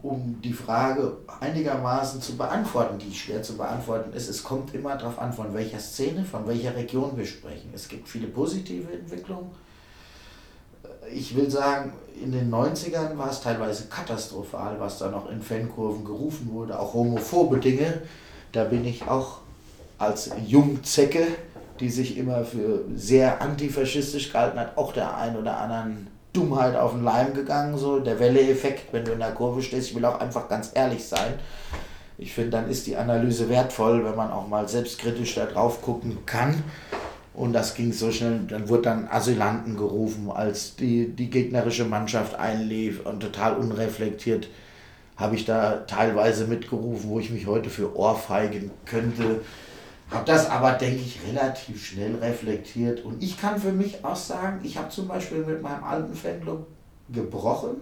um die Frage einigermaßen zu beantworten, die schwer zu beantworten ist, es kommt immer darauf an, von welcher Szene, von welcher Region wir sprechen. Es gibt viele positive Entwicklungen. Ich will sagen, in den 90ern war es teilweise katastrophal, was da noch in Fankurven gerufen wurde, auch homophobe Dinge. Da bin ich auch als Jungzecke, die sich immer für sehr antifaschistisch gehalten hat, auch der ein oder anderen Dummheit auf den Leim gegangen, so der Welle-Effekt, wenn du in der Kurve stehst. Ich will auch einfach ganz ehrlich sein. Ich finde, dann ist die Analyse wertvoll, wenn man auch mal selbstkritisch da drauf gucken kann. Und das ging so schnell, dann wurde dann Asylanten gerufen, als die, die gegnerische Mannschaft einlief und total unreflektiert habe ich da teilweise mitgerufen, wo ich mich heute für Ohrfeigen könnte. Habe das aber, denke ich, relativ schnell reflektiert. Und ich kann für mich auch sagen, ich habe zum Beispiel mit meinem alten Fanclub gebrochen.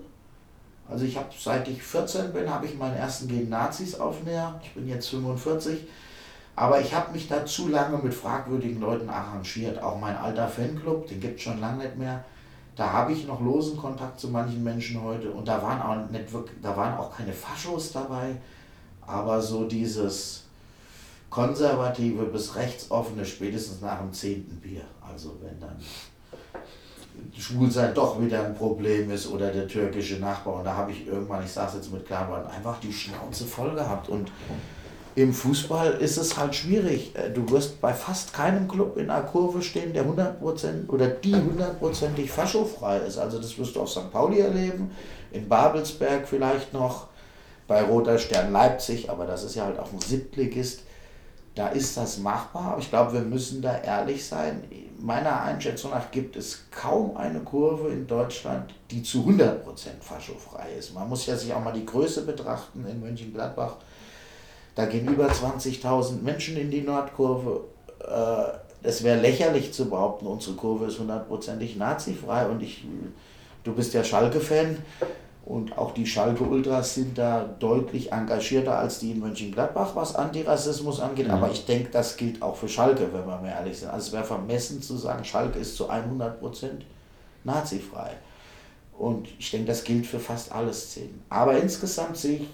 Also ich habe, seit ich 14 bin, habe ich meinen ersten gegen Nazis Aufnäher. Ich bin jetzt 45. Aber ich habe mich da zu lange mit fragwürdigen Leuten arrangiert. Auch mein alter Fanclub, den gibt es schon lange nicht mehr. Da habe ich noch losen Kontakt zu manchen Menschen heute. Und da waren auch, nicht wirklich, da waren auch keine Faschos dabei. Aber so dieses konservative bis rechtsoffene spätestens nach dem zehnten Bier. Also wenn dann Schwulsein doch wieder ein Problem ist oder der türkische Nachbar. Und da habe ich irgendwann, ich es jetzt mit klaren Worten, einfach die Schnauze voll gehabt. Und im Fußball ist es halt schwierig. Äh, du wirst bei fast keinem Club in einer Kurve stehen, der 100% oder die hundertprozentig faschofrei ist. Also das wirst du auf St. Pauli erleben, in Babelsberg vielleicht noch bei Roter Stern Leipzig, aber das ist ja halt auch ein Siebtligist. Da ist das machbar, aber ich glaube, wir müssen da ehrlich sein. Meiner Einschätzung nach gibt es kaum eine Kurve in Deutschland, die zu 100% faschofrei ist. Man muss ja sich auch mal die Größe betrachten in Mönchengladbach. Da gehen über 20.000 Menschen in die Nordkurve. Äh, es wäre lächerlich zu behaupten, unsere Kurve ist hundertprozentig nazifrei und ich, du bist ja Schalke-Fan. Und auch die Schalke-Ultras sind da deutlich engagierter als die in Mönchengladbach, was Antirassismus angeht. Mhm. Aber ich denke, das gilt auch für Schalke, wenn wir mal ehrlich sind. Also es wäre vermessen zu sagen, Schalke ist zu 100% nazifrei. Und ich denke, das gilt für fast alle Szenen. Aber insgesamt sehe ich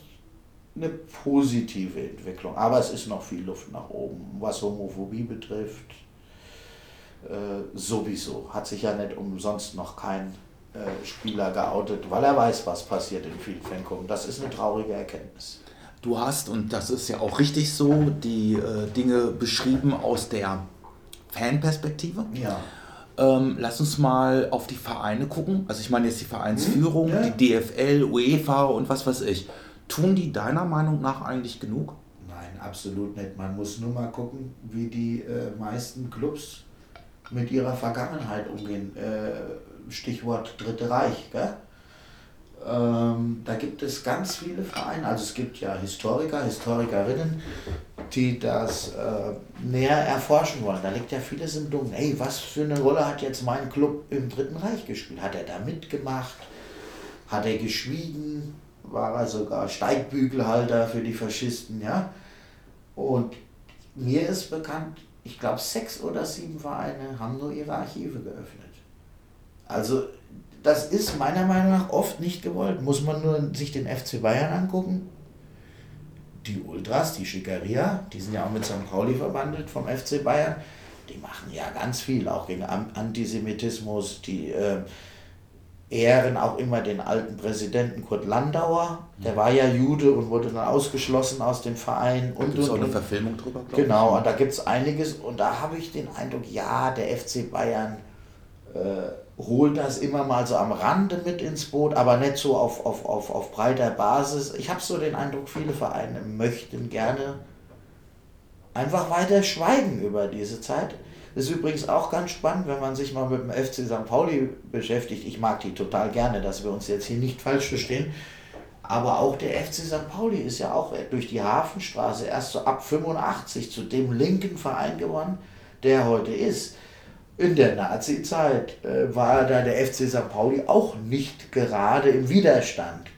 eine positive Entwicklung. Aber es ist noch viel Luft nach oben, was Homophobie betrifft. Äh, sowieso. Hat sich ja nicht umsonst noch kein Spieler geoutet, weil er weiß, was passiert in vielen Fanclubs. Das ist eine traurige Erkenntnis. Du hast, und das ist ja auch richtig so, die äh, Dinge beschrieben aus der Fanperspektive. Ja. Ähm, lass uns mal auf die Vereine gucken. Also ich meine jetzt die Vereinsführung, hm, ja. die DFL, UEFA und was weiß ich. Tun die deiner Meinung nach eigentlich genug? Nein, absolut nicht. Man muss nur mal gucken, wie die äh, meisten Clubs mit ihrer Vergangenheit umgehen. Äh, Stichwort Dritte Reich. Gell? Ähm, da gibt es ganz viele Vereine, also es gibt ja Historiker, Historikerinnen, die das äh, näher erforschen wollen. Da liegt ja vieles im Dunkeln. Ey, was für eine Rolle hat jetzt mein Club im Dritten Reich gespielt? Hat er da mitgemacht? Hat er geschwiegen? War er sogar Steigbügelhalter für die Faschisten? Ja? Und mir ist bekannt, ich glaube, sechs oder sieben Vereine haben nur ihre Archive geöffnet. Also das ist meiner Meinung nach oft nicht gewollt. Muss man nur sich den FC Bayern angucken. Die Ultras, die Schickeria, die sind ja auch mit St. Pauli verbandelt vom FC Bayern. Die machen ja ganz viel, auch gegen Antisemitismus. Die äh, ehren auch immer den alten Präsidenten Kurt Landauer. Der war ja Jude und wurde dann ausgeschlossen aus dem Verein. Und, und, auch eine Verfilmung drüber, Genau, ich. und da gibt es einiges. Und da habe ich den Eindruck, ja, der FC Bayern äh, holt das immer mal so am Rande mit ins Boot, aber nicht so auf, auf, auf, auf breiter Basis. Ich habe so den Eindruck, viele Vereine möchten gerne einfach weiter schweigen über diese Zeit. Das ist übrigens auch ganz spannend, wenn man sich mal mit dem FC St. Pauli beschäftigt. Ich mag die total gerne, dass wir uns jetzt hier nicht falsch verstehen. Aber auch der FC St. Pauli ist ja auch durch die Hafenstraße erst so ab 85 zu dem linken Verein geworden, der heute ist in der Nazi-Zeit äh, war da der FC St. Pauli auch nicht gerade im Widerstand.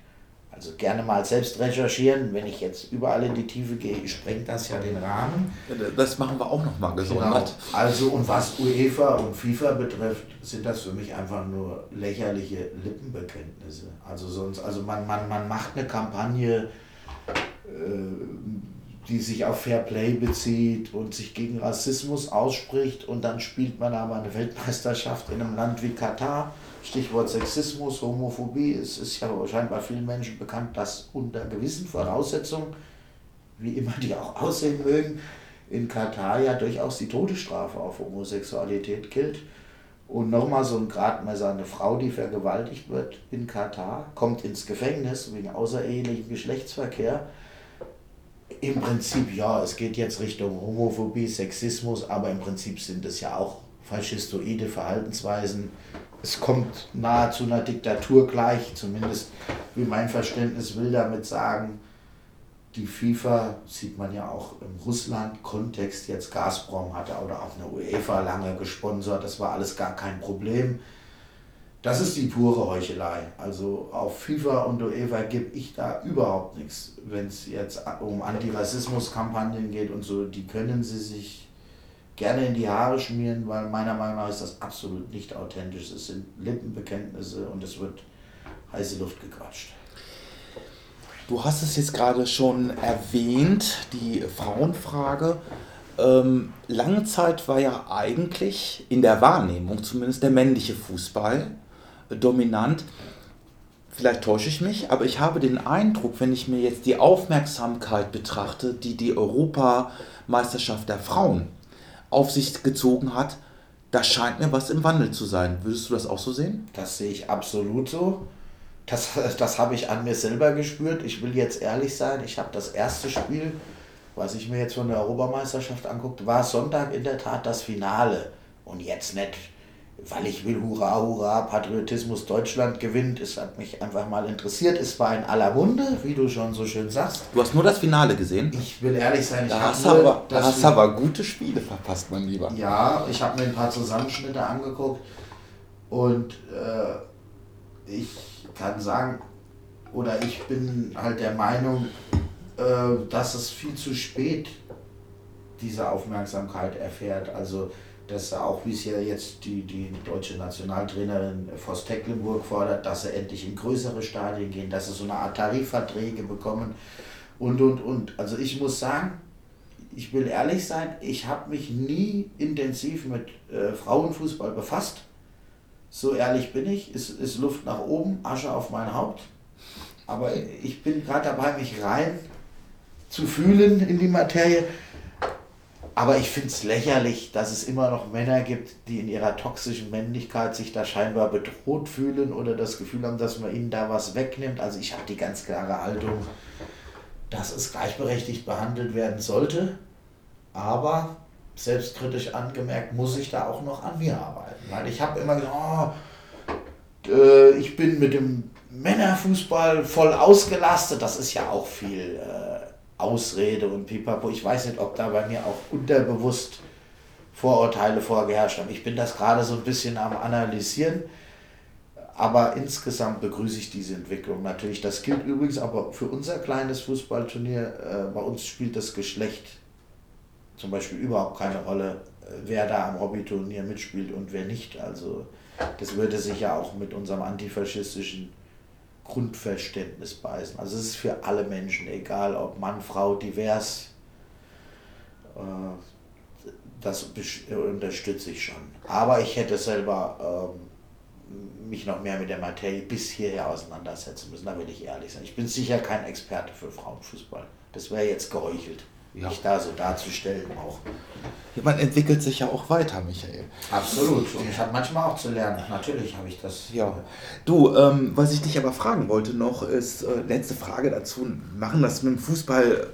Also gerne mal selbst recherchieren, wenn ich jetzt überall in die Tiefe gehe, sprengt das ja den Rahmen. Das machen wir auch nochmal gesondert. Genau. Also und was UEFA und FIFA betrifft, sind das für mich einfach nur lächerliche Lippenbekenntnisse. Also sonst, also man, man, man macht eine Kampagne, äh, die sich auf Fair Play bezieht und sich gegen Rassismus ausspricht und dann spielt man aber eine Weltmeisterschaft in einem Land wie Katar. Stichwort Sexismus, Homophobie. Es ist ja bei vielen Menschen bekannt, dass unter gewissen Voraussetzungen, wie immer die auch aussehen mögen, in Katar ja durchaus die Todesstrafe auf Homosexualität gilt. Und nochmal so ein Gradmesser, eine Frau, die vergewaltigt wird in Katar, kommt ins Gefängnis wegen außerehelichem Geschlechtsverkehr im Prinzip ja, es geht jetzt Richtung Homophobie, Sexismus, aber im Prinzip sind es ja auch faschistoide Verhaltensweisen. Es kommt nahezu einer Diktatur gleich, zumindest wie mein Verständnis will damit sagen. Die FIFA sieht man ja auch im Russland-Kontext jetzt Gazprom hatte oder auch eine UEFA lange gesponsert, das war alles gar kein Problem. Das ist die pure Heuchelei. Also auf FIFA und UEFA gebe ich da überhaupt nichts. Wenn es jetzt um Antirassismus-Kampagnen geht und so, die können sie sich gerne in die Haare schmieren, weil meiner Meinung nach ist das absolut nicht authentisch. Es sind Lippenbekenntnisse und es wird heiße Luft gequatscht. Du hast es jetzt gerade schon erwähnt, die Frauenfrage. Ähm, lange Zeit war ja eigentlich in der Wahrnehmung zumindest der männliche Fußball dominant. Vielleicht täusche ich mich, aber ich habe den Eindruck, wenn ich mir jetzt die Aufmerksamkeit betrachte, die die Europameisterschaft der Frauen auf sich gezogen hat, da scheint mir was im Wandel zu sein. Würdest du das auch so sehen? Das sehe ich absolut so. Das, das habe ich an mir selber gespürt. Ich will jetzt ehrlich sein, ich habe das erste Spiel, was ich mir jetzt von der Europameisterschaft anguckt, war Sonntag in der Tat das Finale. Und jetzt nicht weil ich will, hurra, hurra, Patriotismus Deutschland gewinnt. Es hat mich einfach mal interessiert. Es war in aller Munde, wie du schon so schön sagst. Du hast nur das Finale gesehen? Ich will ehrlich sein, ich da hast, aber, da hast aber gute Spiele verpasst, mein Lieber. Ja, ich habe mir ein paar Zusammenschnitte angeguckt und äh, ich kann sagen, oder ich bin halt der Meinung, äh, dass es viel zu spät diese Aufmerksamkeit erfährt. Also dass auch, wie es ja jetzt die, die deutsche Nationaltrainerin Voss Tecklenburg fordert, dass sie endlich in größere Stadien gehen, dass sie so eine Art Tarifverträge bekommen und, und, und. Also ich muss sagen, ich will ehrlich sein, ich habe mich nie intensiv mit äh, Frauenfußball befasst. So ehrlich bin ich, ist, ist Luft nach oben, Asche auf mein Haupt. Aber ich bin gerade dabei, mich rein zu fühlen in die Materie. Aber ich finde es lächerlich, dass es immer noch Männer gibt, die in ihrer toxischen Männlichkeit sich da scheinbar bedroht fühlen oder das Gefühl haben, dass man ihnen da was wegnimmt. Also ich habe die ganz klare Haltung, dass es gleichberechtigt behandelt werden sollte. Aber selbstkritisch angemerkt, muss ich da auch noch an mir arbeiten. Weil ich habe immer gesagt, oh, äh, ich bin mit dem Männerfußball voll ausgelastet. Das ist ja auch viel. Äh, Ausrede und pipapo. Ich weiß nicht, ob da bei mir auch unterbewusst Vorurteile vorgeherrscht haben. Ich bin das gerade so ein bisschen am Analysieren. Aber insgesamt begrüße ich diese Entwicklung natürlich. Das gilt übrigens aber für unser kleines Fußballturnier. Äh, bei uns spielt das Geschlecht zum Beispiel überhaupt keine Rolle, äh, wer da am Hobbyturnier mitspielt und wer nicht. Also das würde sich ja auch mit unserem antifaschistischen Grundverständnis beißen. Also es ist für alle Menschen, egal ob Mann, Frau, divers, äh, das unterstütze ich schon. Aber ich hätte selber ähm, mich noch mehr mit der Materie bis hierher auseinandersetzen müssen, da will ich ehrlich sein. Ich bin sicher kein Experte für Frauenfußball. Das wäre jetzt geheuchelt ja. mich da so darzustellen auch. Man entwickelt sich ja auch weiter, Michael. Absolut. Und ich habe manchmal auch zu lernen. Natürlich habe ich das. Ja. Du, ähm, was ich dich aber fragen wollte noch, ist, äh, letzte Frage dazu. Machen das mit dem Fußball,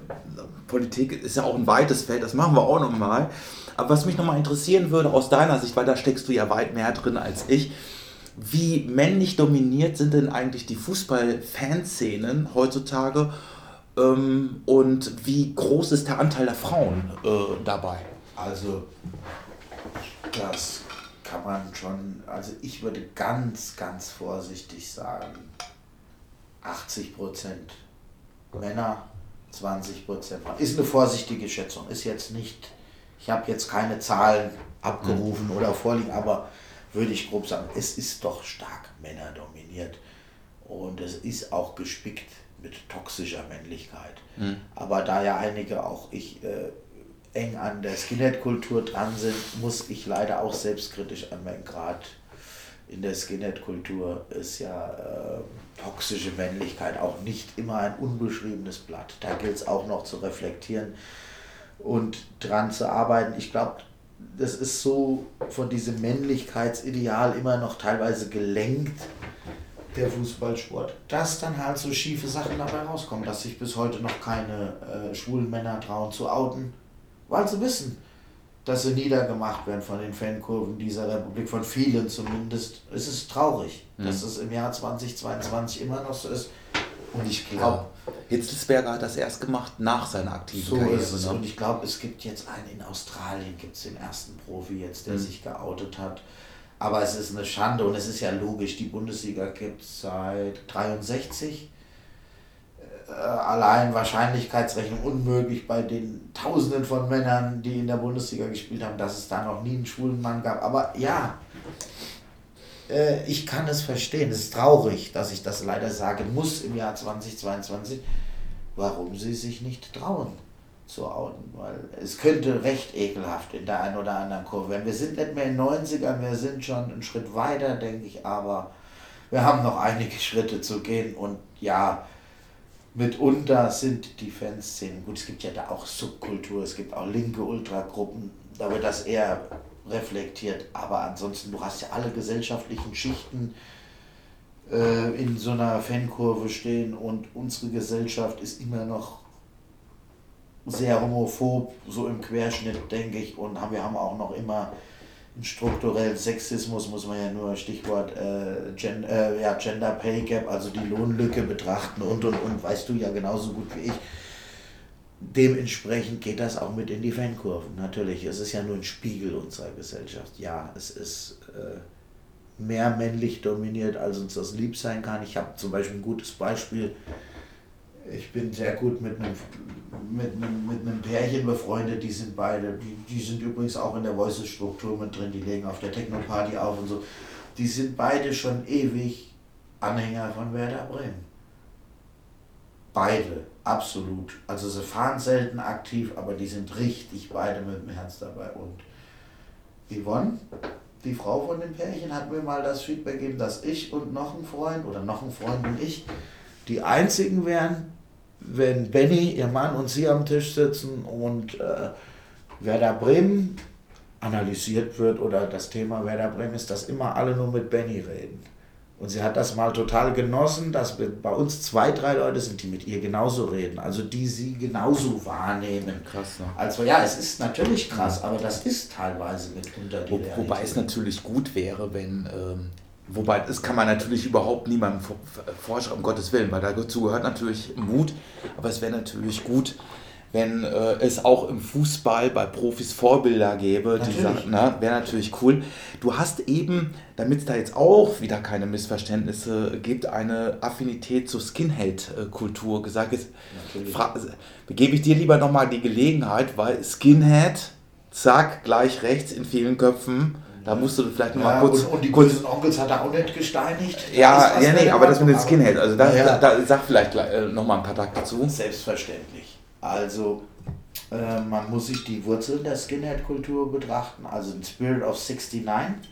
Politik ist ja auch ein weites Feld, das machen wir auch nochmal. Aber was mich nochmal interessieren würde aus deiner Sicht, weil da steckst du ja weit mehr drin als ich, wie männlich dominiert sind denn eigentlich die Fußball-Fanszenen heutzutage? Ähm, und wie groß ist der Anteil der Frauen äh, dabei? Also, das kann man schon, also ich würde ganz, ganz vorsichtig sagen, 80 Prozent Männer, 20 Prozent Frauen. Ist eine vorsichtige Schätzung, ist jetzt nicht, ich habe jetzt keine Zahlen abgerufen mhm. oder vorliegen, aber würde ich grob sagen, es ist doch stark männerdominiert und es ist auch gespickt mit toxischer Männlichkeit. Mhm. Aber da ja einige auch ich äh, eng an der Skinhead-Kultur dran sind, muss ich leider auch selbstkritisch anmerken, gerade in der Skinhead-Kultur ist ja äh, toxische Männlichkeit auch nicht immer ein unbeschriebenes Blatt. Da gilt es auch noch zu reflektieren und dran zu arbeiten. Ich glaube, das ist so von diesem Männlichkeitsideal immer noch teilweise gelenkt der Fußballsport, dass dann halt so schiefe Sachen dabei rauskommen, dass sich bis heute noch keine äh, schwulen Männer trauen zu outen, weil sie wissen, dass sie niedergemacht werden von den Fankurven dieser Republik, von vielen zumindest. Es ist traurig, mhm. dass es im Jahr 2022 immer noch so ist. Und ich glaube. Ja. Hitzelsberger hat das erst gemacht nach seiner aktiven so Karriere. Ist es. Ne? Und ich glaube, es gibt jetzt einen in Australien, gibt es den ersten Profi jetzt, der mhm. sich geoutet hat. Aber es ist eine Schande und es ist ja logisch, die Bundesliga gibt es seit 63. Äh, allein Wahrscheinlichkeitsrechnung unmöglich bei den Tausenden von Männern, die in der Bundesliga gespielt haben, dass es da noch nie einen schwulen Mann gab. Aber ja, äh, ich kann es verstehen. Es ist traurig, dass ich das leider sagen muss im Jahr 2022, warum sie sich nicht trauen zu outen, weil es könnte recht ekelhaft in der einen oder anderen Kurve werden. Wir sind nicht mehr in den 90ern, wir sind schon einen Schritt weiter, denke ich, aber wir haben noch einige Schritte zu gehen und ja, mitunter sind die Fanszenen, gut, es gibt ja da auch Subkultur, es gibt auch linke Ultragruppen, da wird das eher reflektiert, aber ansonsten, du hast ja alle gesellschaftlichen Schichten, äh, in so einer Fankurve stehen und unsere Gesellschaft ist immer noch sehr homophob, so im Querschnitt, denke ich, und wir haben auch noch immer einen strukturellen Sexismus, muss man ja nur Stichwort äh, Gen, äh, ja, Gender Pay Gap, also die Lohnlücke betrachten und und und, weißt du ja genauso gut wie ich. Dementsprechend geht das auch mit in die Fankurven. Natürlich, es ist ja nur ein Spiegel unserer Gesellschaft. Ja, es ist äh, mehr männlich dominiert, als uns das lieb sein kann. Ich habe zum Beispiel ein gutes Beispiel. Ich bin sehr gut mit einem, mit einem, mit einem Pärchen befreundet, die sind beide, die, die sind übrigens auch in der Voices-Struktur mit drin, die legen auf der Techno-Party auf und so. Die sind beide schon ewig Anhänger von Werder Bremen. Beide, absolut. Also sie fahren selten aktiv, aber die sind richtig beide mit dem Herz dabei. Und Yvonne, die Frau von dem Pärchen, hat mir mal das Feedback gegeben, dass ich und noch ein Freund oder noch ein Freund und ich die einzigen wären, wenn Benny, ihr Mann und sie am Tisch sitzen und äh, Werder Bremen analysiert wird oder das Thema Werder Bremen ist, dass immer alle nur mit Benny reden. Und sie hat das mal total genossen, dass bei uns zwei, drei Leute sind, die mit ihr genauso reden, also die sie genauso wahrnehmen. Krass, ne? Also ja, es ist natürlich krass, aber das ist teilweise mitunter die Wo, Wobei es natürlich gut wäre, wenn, ähm, wobei das kann man natürlich überhaupt niemandem vorschreiben, um Gottes Willen, weil dazu gehört natürlich Mut, aber es wäre natürlich gut, wenn äh, es auch im Fußball bei Profis Vorbilder gäbe, natürlich. sagen, wäre natürlich cool. Du hast eben, damit es da jetzt auch wieder keine Missverständnisse gibt, eine Affinität zur Skinhead-Kultur gesagt. Jetzt gebe ich dir lieber nochmal die Gelegenheit, weil Skinhead, zack, gleich rechts in vielen Köpfen. Da musst du vielleicht nochmal ja, kurz. Und, und die kurz, Onkels hat er auch nicht gesteinigt. Ja, ja, nee, aber das mit den Skinhead, also da, ja. da, da sag vielleicht äh, nochmal ein paar Takte dazu. Selbstverständlich. Also äh, man muss sich die Wurzeln der Skinhead-Kultur betrachten, also den Spirit of 69.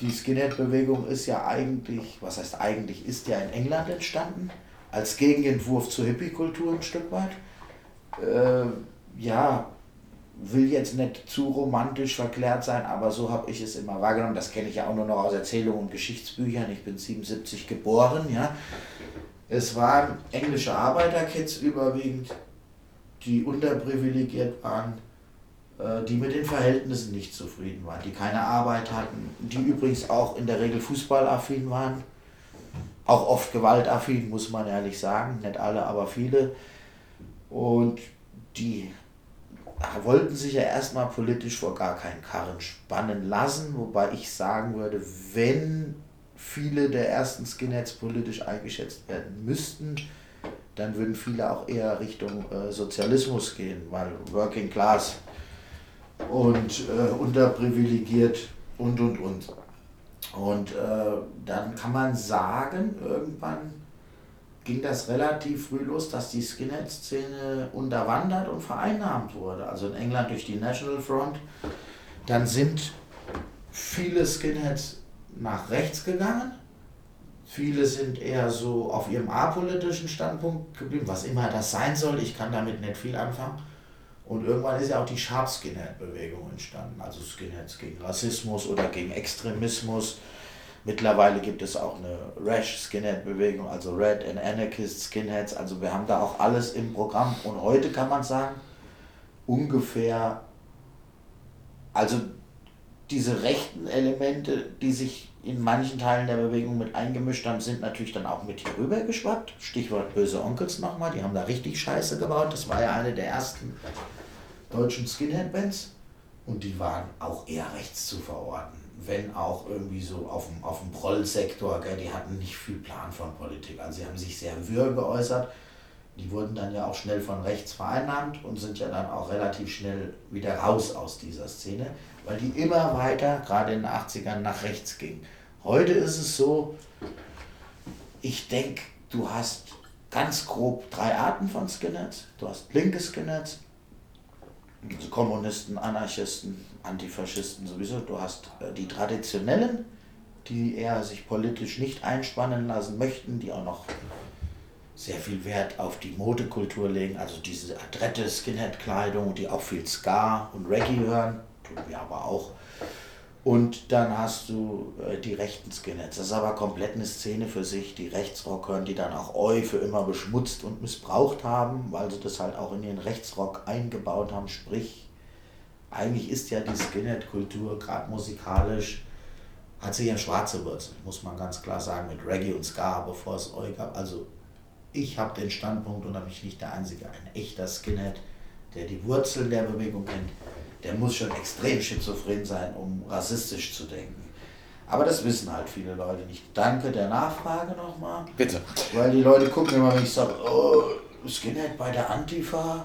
Die Skinhead-Bewegung ist ja eigentlich, was heißt eigentlich, ist ja in England entstanden, als Gegenentwurf zur Hippie-Kultur ein Stück weit. Äh, ja, will jetzt nicht zu romantisch verklärt sein, aber so habe ich es immer wahrgenommen. Das kenne ich ja auch nur noch aus Erzählungen und Geschichtsbüchern. Ich bin 77 geboren, ja. Es waren englische Arbeiterkids überwiegend, die unterprivilegiert waren, äh, die mit den Verhältnissen nicht zufrieden waren, die keine Arbeit hatten, die übrigens auch in der Regel fußballaffin waren, auch oft gewaltaffin, muss man ehrlich sagen, nicht alle, aber viele. Und die wollten sich ja erstmal politisch vor gar keinen Karren spannen lassen, wobei ich sagen würde, wenn viele der ersten Skinheads politisch eingeschätzt werden müssten, dann würden viele auch eher Richtung äh, Sozialismus gehen, weil Working Class und äh, unterprivilegiert und und und. Und äh, dann kann man sagen, irgendwann ging das relativ früh los, dass die Skinhead-Szene unterwandert und vereinnahmt wurde. Also in England durch die National Front. Dann sind viele Skinheads nach rechts gegangen Viele sind eher so auf ihrem apolitischen Standpunkt geblieben, was immer das sein soll. Ich kann damit nicht viel anfangen. Und irgendwann ist ja auch die Sharp Skinhead-Bewegung entstanden, also Skinheads gegen Rassismus oder gegen Extremismus. Mittlerweile gibt es auch eine Rash Skinhead-Bewegung, also Red and Anarchist Skinheads. Also wir haben da auch alles im Programm. Und heute kann man sagen, ungefähr, also diese rechten Elemente, die sich in manchen Teilen der Bewegung mit eingemischt haben, sind natürlich dann auch mit hier rüber geschwappt. Stichwort böse Onkels nochmal, die haben da richtig Scheiße gebaut. Das war ja eine der ersten deutschen Skinhead-Bands. Und die waren auch eher rechts zu verorten. Wenn auch irgendwie so auf dem, auf dem Prollsektor, die hatten nicht viel Plan von Politik. Also sie haben sich sehr wirr geäußert. Die wurden dann ja auch schnell von rechts vereinnahmt und sind ja dann auch relativ schnell wieder raus aus dieser Szene, weil die immer weiter, gerade in den 80ern, nach rechts gingen. Heute ist es so, ich denke, du hast ganz grob drei Arten von Skinheads. Du hast linke Skinheads, also Kommunisten, Anarchisten, Antifaschisten sowieso. Du hast äh, die traditionellen, die eher sich politisch nicht einspannen lassen möchten, die auch noch sehr viel Wert auf die Modekultur legen, also diese adrette Skinhead-Kleidung, die auch viel Ska und Reggae hören, tun wir aber auch. Und dann hast du äh, die rechten Skinheads. Das ist aber komplett eine Szene für sich. Die Rechtsrock hören, die dann auch Eu für immer beschmutzt und missbraucht haben, weil sie das halt auch in ihren Rechtsrock eingebaut haben. Sprich, eigentlich ist ja die Skinhead-Kultur, gerade musikalisch, hat sie ja schwarze Wurzeln, muss man ganz klar sagen, mit Reggae und Ska, bevor es Eu gab. Also ich habe den Standpunkt und da bin ich nicht der Einzige, ein echter Skinhead, der die Wurzeln der Bewegung kennt der muss schon extrem schizophren sein, um rassistisch zu denken. Aber das wissen halt viele Leute nicht. Danke der Nachfrage nochmal. Bitte. Weil die Leute gucken immer, wenn ich sage, oh, Skinhead bei der Antifa.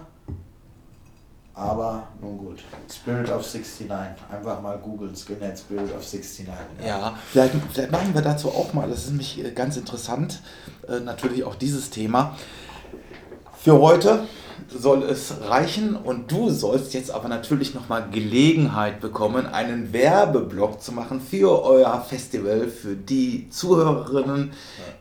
Aber nun gut. Spirit of 69. Einfach mal googeln, Skinhead Spirit of 69. Ja, ja vielleicht, vielleicht machen wir dazu auch mal, das ist nämlich äh, ganz interessant, äh, natürlich auch dieses Thema. Für heute soll es reichen und du sollst jetzt aber natürlich nochmal Gelegenheit bekommen, einen Werbeblock zu machen für euer Festival, für die Zuhörerinnen,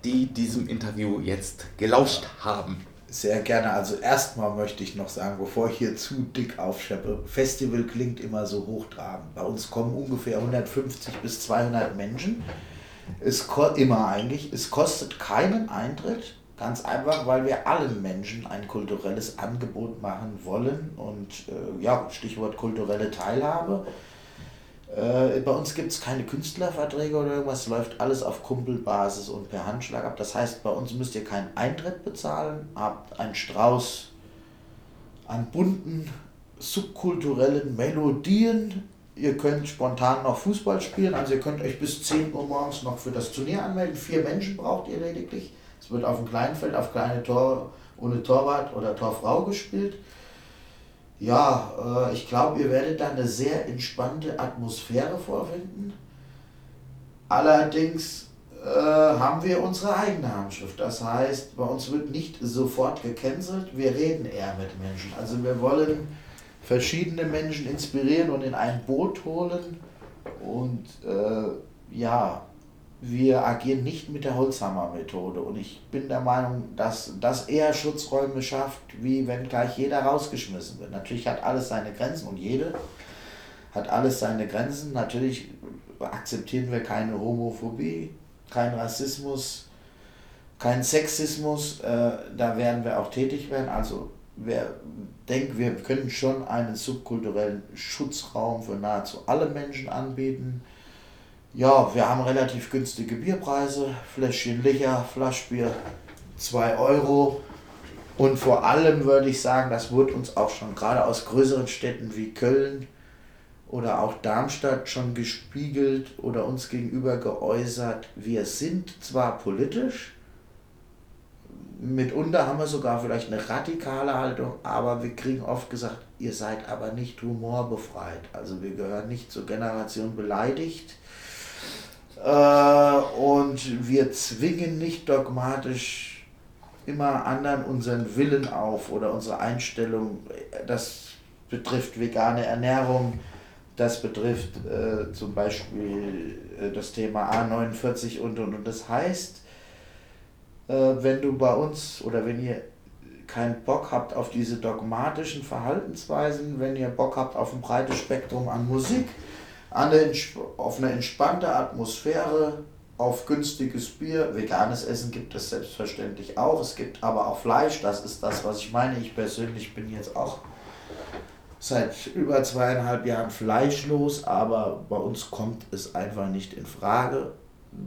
die diesem Interview jetzt gelauscht haben. Sehr gerne. Also erstmal möchte ich noch sagen, bevor ich hier zu dick aufscheppe, Festival klingt immer so hochtrabend. Bei uns kommen ungefähr 150 bis 200 Menschen. Es immer eigentlich. Es kostet keinen Eintritt. Ganz einfach, weil wir allen Menschen ein kulturelles Angebot machen wollen und äh, ja, Stichwort kulturelle Teilhabe. Äh, bei uns gibt es keine Künstlerverträge oder irgendwas, läuft alles auf Kumpelbasis und per Handschlag ab. Das heißt, bei uns müsst ihr keinen Eintritt bezahlen, habt einen Strauß an bunten, subkulturellen Melodien. Ihr könnt spontan noch Fußball spielen, also ihr könnt euch bis 10 Uhr morgens noch für das Turnier anmelden. Vier Menschen braucht ihr lediglich. Es wird auf dem Kleinfeld, auf kleine Tor, ohne Torwart oder Torfrau gespielt. Ja, äh, ich glaube, ihr werdet da eine sehr entspannte Atmosphäre vorfinden. Allerdings äh, haben wir unsere eigene Handschrift. Das heißt, bei uns wird nicht sofort gecancelt, wir reden eher mit Menschen. Also wir wollen verschiedene Menschen inspirieren und in ein Boot holen. Und äh, ja, wir agieren nicht mit der Holzhammer-Methode. Und ich bin der Meinung, dass das eher Schutzräume schafft, wie wenn gleich jeder rausgeschmissen wird. Natürlich hat alles seine Grenzen und jede hat alles seine Grenzen. Natürlich akzeptieren wir keine Homophobie, keinen Rassismus, keinen Sexismus. Äh, da werden wir auch tätig werden. Also wir denken, wir können schon einen subkulturellen Schutzraum für nahezu alle Menschen anbieten ja, wir haben relativ günstige Bierpreise. Fläschchen Licher, Flaschbier 2 Euro. Und vor allem würde ich sagen, das wurde uns auch schon gerade aus größeren Städten wie Köln oder auch Darmstadt schon gespiegelt oder uns gegenüber geäußert. Wir sind zwar politisch, mitunter haben wir sogar vielleicht eine radikale Haltung, aber wir kriegen oft gesagt, ihr seid aber nicht humorbefreit. Also wir gehören nicht zur Generation beleidigt und wir zwingen nicht dogmatisch immer anderen unseren Willen auf oder unsere Einstellung. Das betrifft vegane Ernährung, das betrifft äh, zum Beispiel äh, das Thema A49 und und und. Das heißt, äh, wenn du bei uns oder wenn ihr keinen Bock habt auf diese dogmatischen Verhaltensweisen, wenn ihr Bock habt auf ein breites Spektrum an Musik, eine, auf eine entspannte Atmosphäre, auf günstiges Bier. Veganes Essen gibt es selbstverständlich auch. Es gibt aber auch Fleisch. Das ist das, was ich meine. Ich persönlich bin jetzt auch seit über zweieinhalb Jahren fleischlos, aber bei uns kommt es einfach nicht in Frage,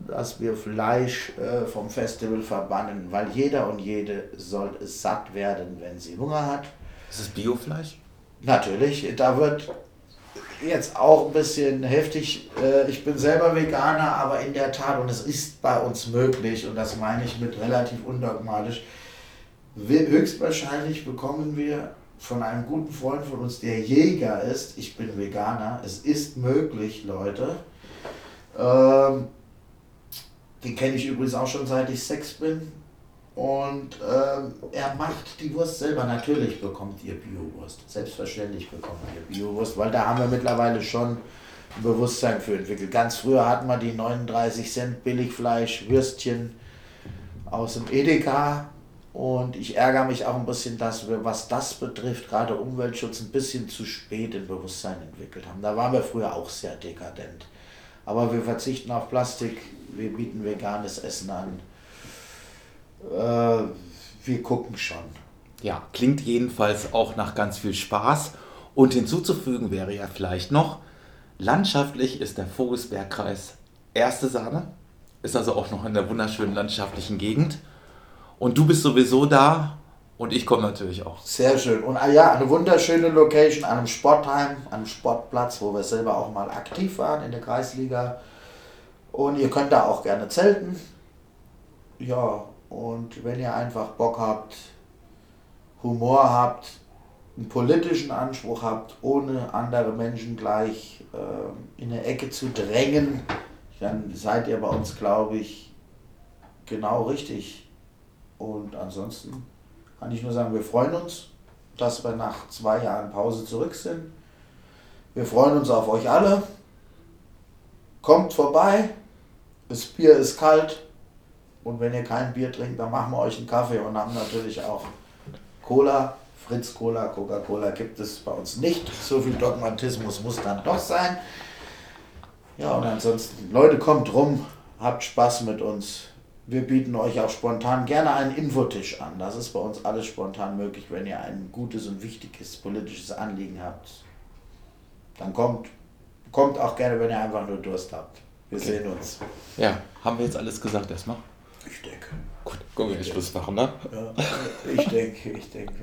dass wir Fleisch äh, vom Festival verbannen, weil jeder und jede soll satt werden, wenn sie Hunger hat. Ist es Biofleisch? Natürlich, da wird jetzt auch ein bisschen heftig. Äh, ich bin selber Veganer, aber in der Tat, und es ist bei uns möglich, und das meine ich mit relativ undogmatisch, höchstwahrscheinlich bekommen wir von einem guten Freund von uns, der Jäger ist, ich bin Veganer, es ist möglich, Leute. Ähm, den kenne ich übrigens auch schon seit ich sechs bin. Und ähm, er macht die Wurst selber. Natürlich bekommt ihr Biowurst. Selbstverständlich bekommt ihr Biowurst, weil da haben wir mittlerweile schon ein Bewusstsein für entwickelt. Ganz früher hatten wir die 39 Cent Billigfleisch, Würstchen aus dem Edeka. Und ich ärgere mich auch ein bisschen, dass wir, was das betrifft, gerade Umweltschutz, ein bisschen zu spät in Bewusstsein entwickelt haben. Da waren wir früher auch sehr dekadent. Aber wir verzichten auf Plastik, wir bieten veganes Essen an. Äh, wir gucken schon. Ja, klingt jedenfalls auch nach ganz viel Spaß. Und hinzuzufügen wäre ja vielleicht noch, landschaftlich ist der Vogelsbergkreis erste Sahne, ist also auch noch in der wunderschönen landschaftlichen Gegend. Und du bist sowieso da und ich komme natürlich auch. Sehr schön. Und ah ja, eine wunderschöne Location an einem Sportheim, an einem Sportplatz, wo wir selber auch mal aktiv waren in der Kreisliga. Und ihr könnt da auch gerne zelten. Ja, und wenn ihr einfach Bock habt, Humor habt, einen politischen Anspruch habt, ohne andere Menschen gleich äh, in eine Ecke zu drängen, dann seid ihr bei uns, glaube ich, genau richtig. Und ansonsten kann ich nur sagen, wir freuen uns, dass wir nach zwei Jahren Pause zurück sind. Wir freuen uns auf euch alle. Kommt vorbei. Das Bier ist kalt. Und wenn ihr kein Bier trinkt, dann machen wir euch einen Kaffee und haben natürlich auch Cola. Fritz Cola, Coca-Cola gibt es bei uns nicht. So viel Dogmatismus muss dann doch sein. Ja, und ansonsten, Leute, kommt rum, habt Spaß mit uns. Wir bieten euch auch spontan gerne einen Infotisch an. Das ist bei uns alles spontan möglich, wenn ihr ein gutes und wichtiges politisches Anliegen habt. Dann kommt, kommt auch gerne, wenn ihr einfach nur Durst habt. Wir okay. sehen uns. Ja, haben wir jetzt alles gesagt erstmal? Ich denke. Gut, können wir Schluss machen, ne? Ja, ich denke, ich denke.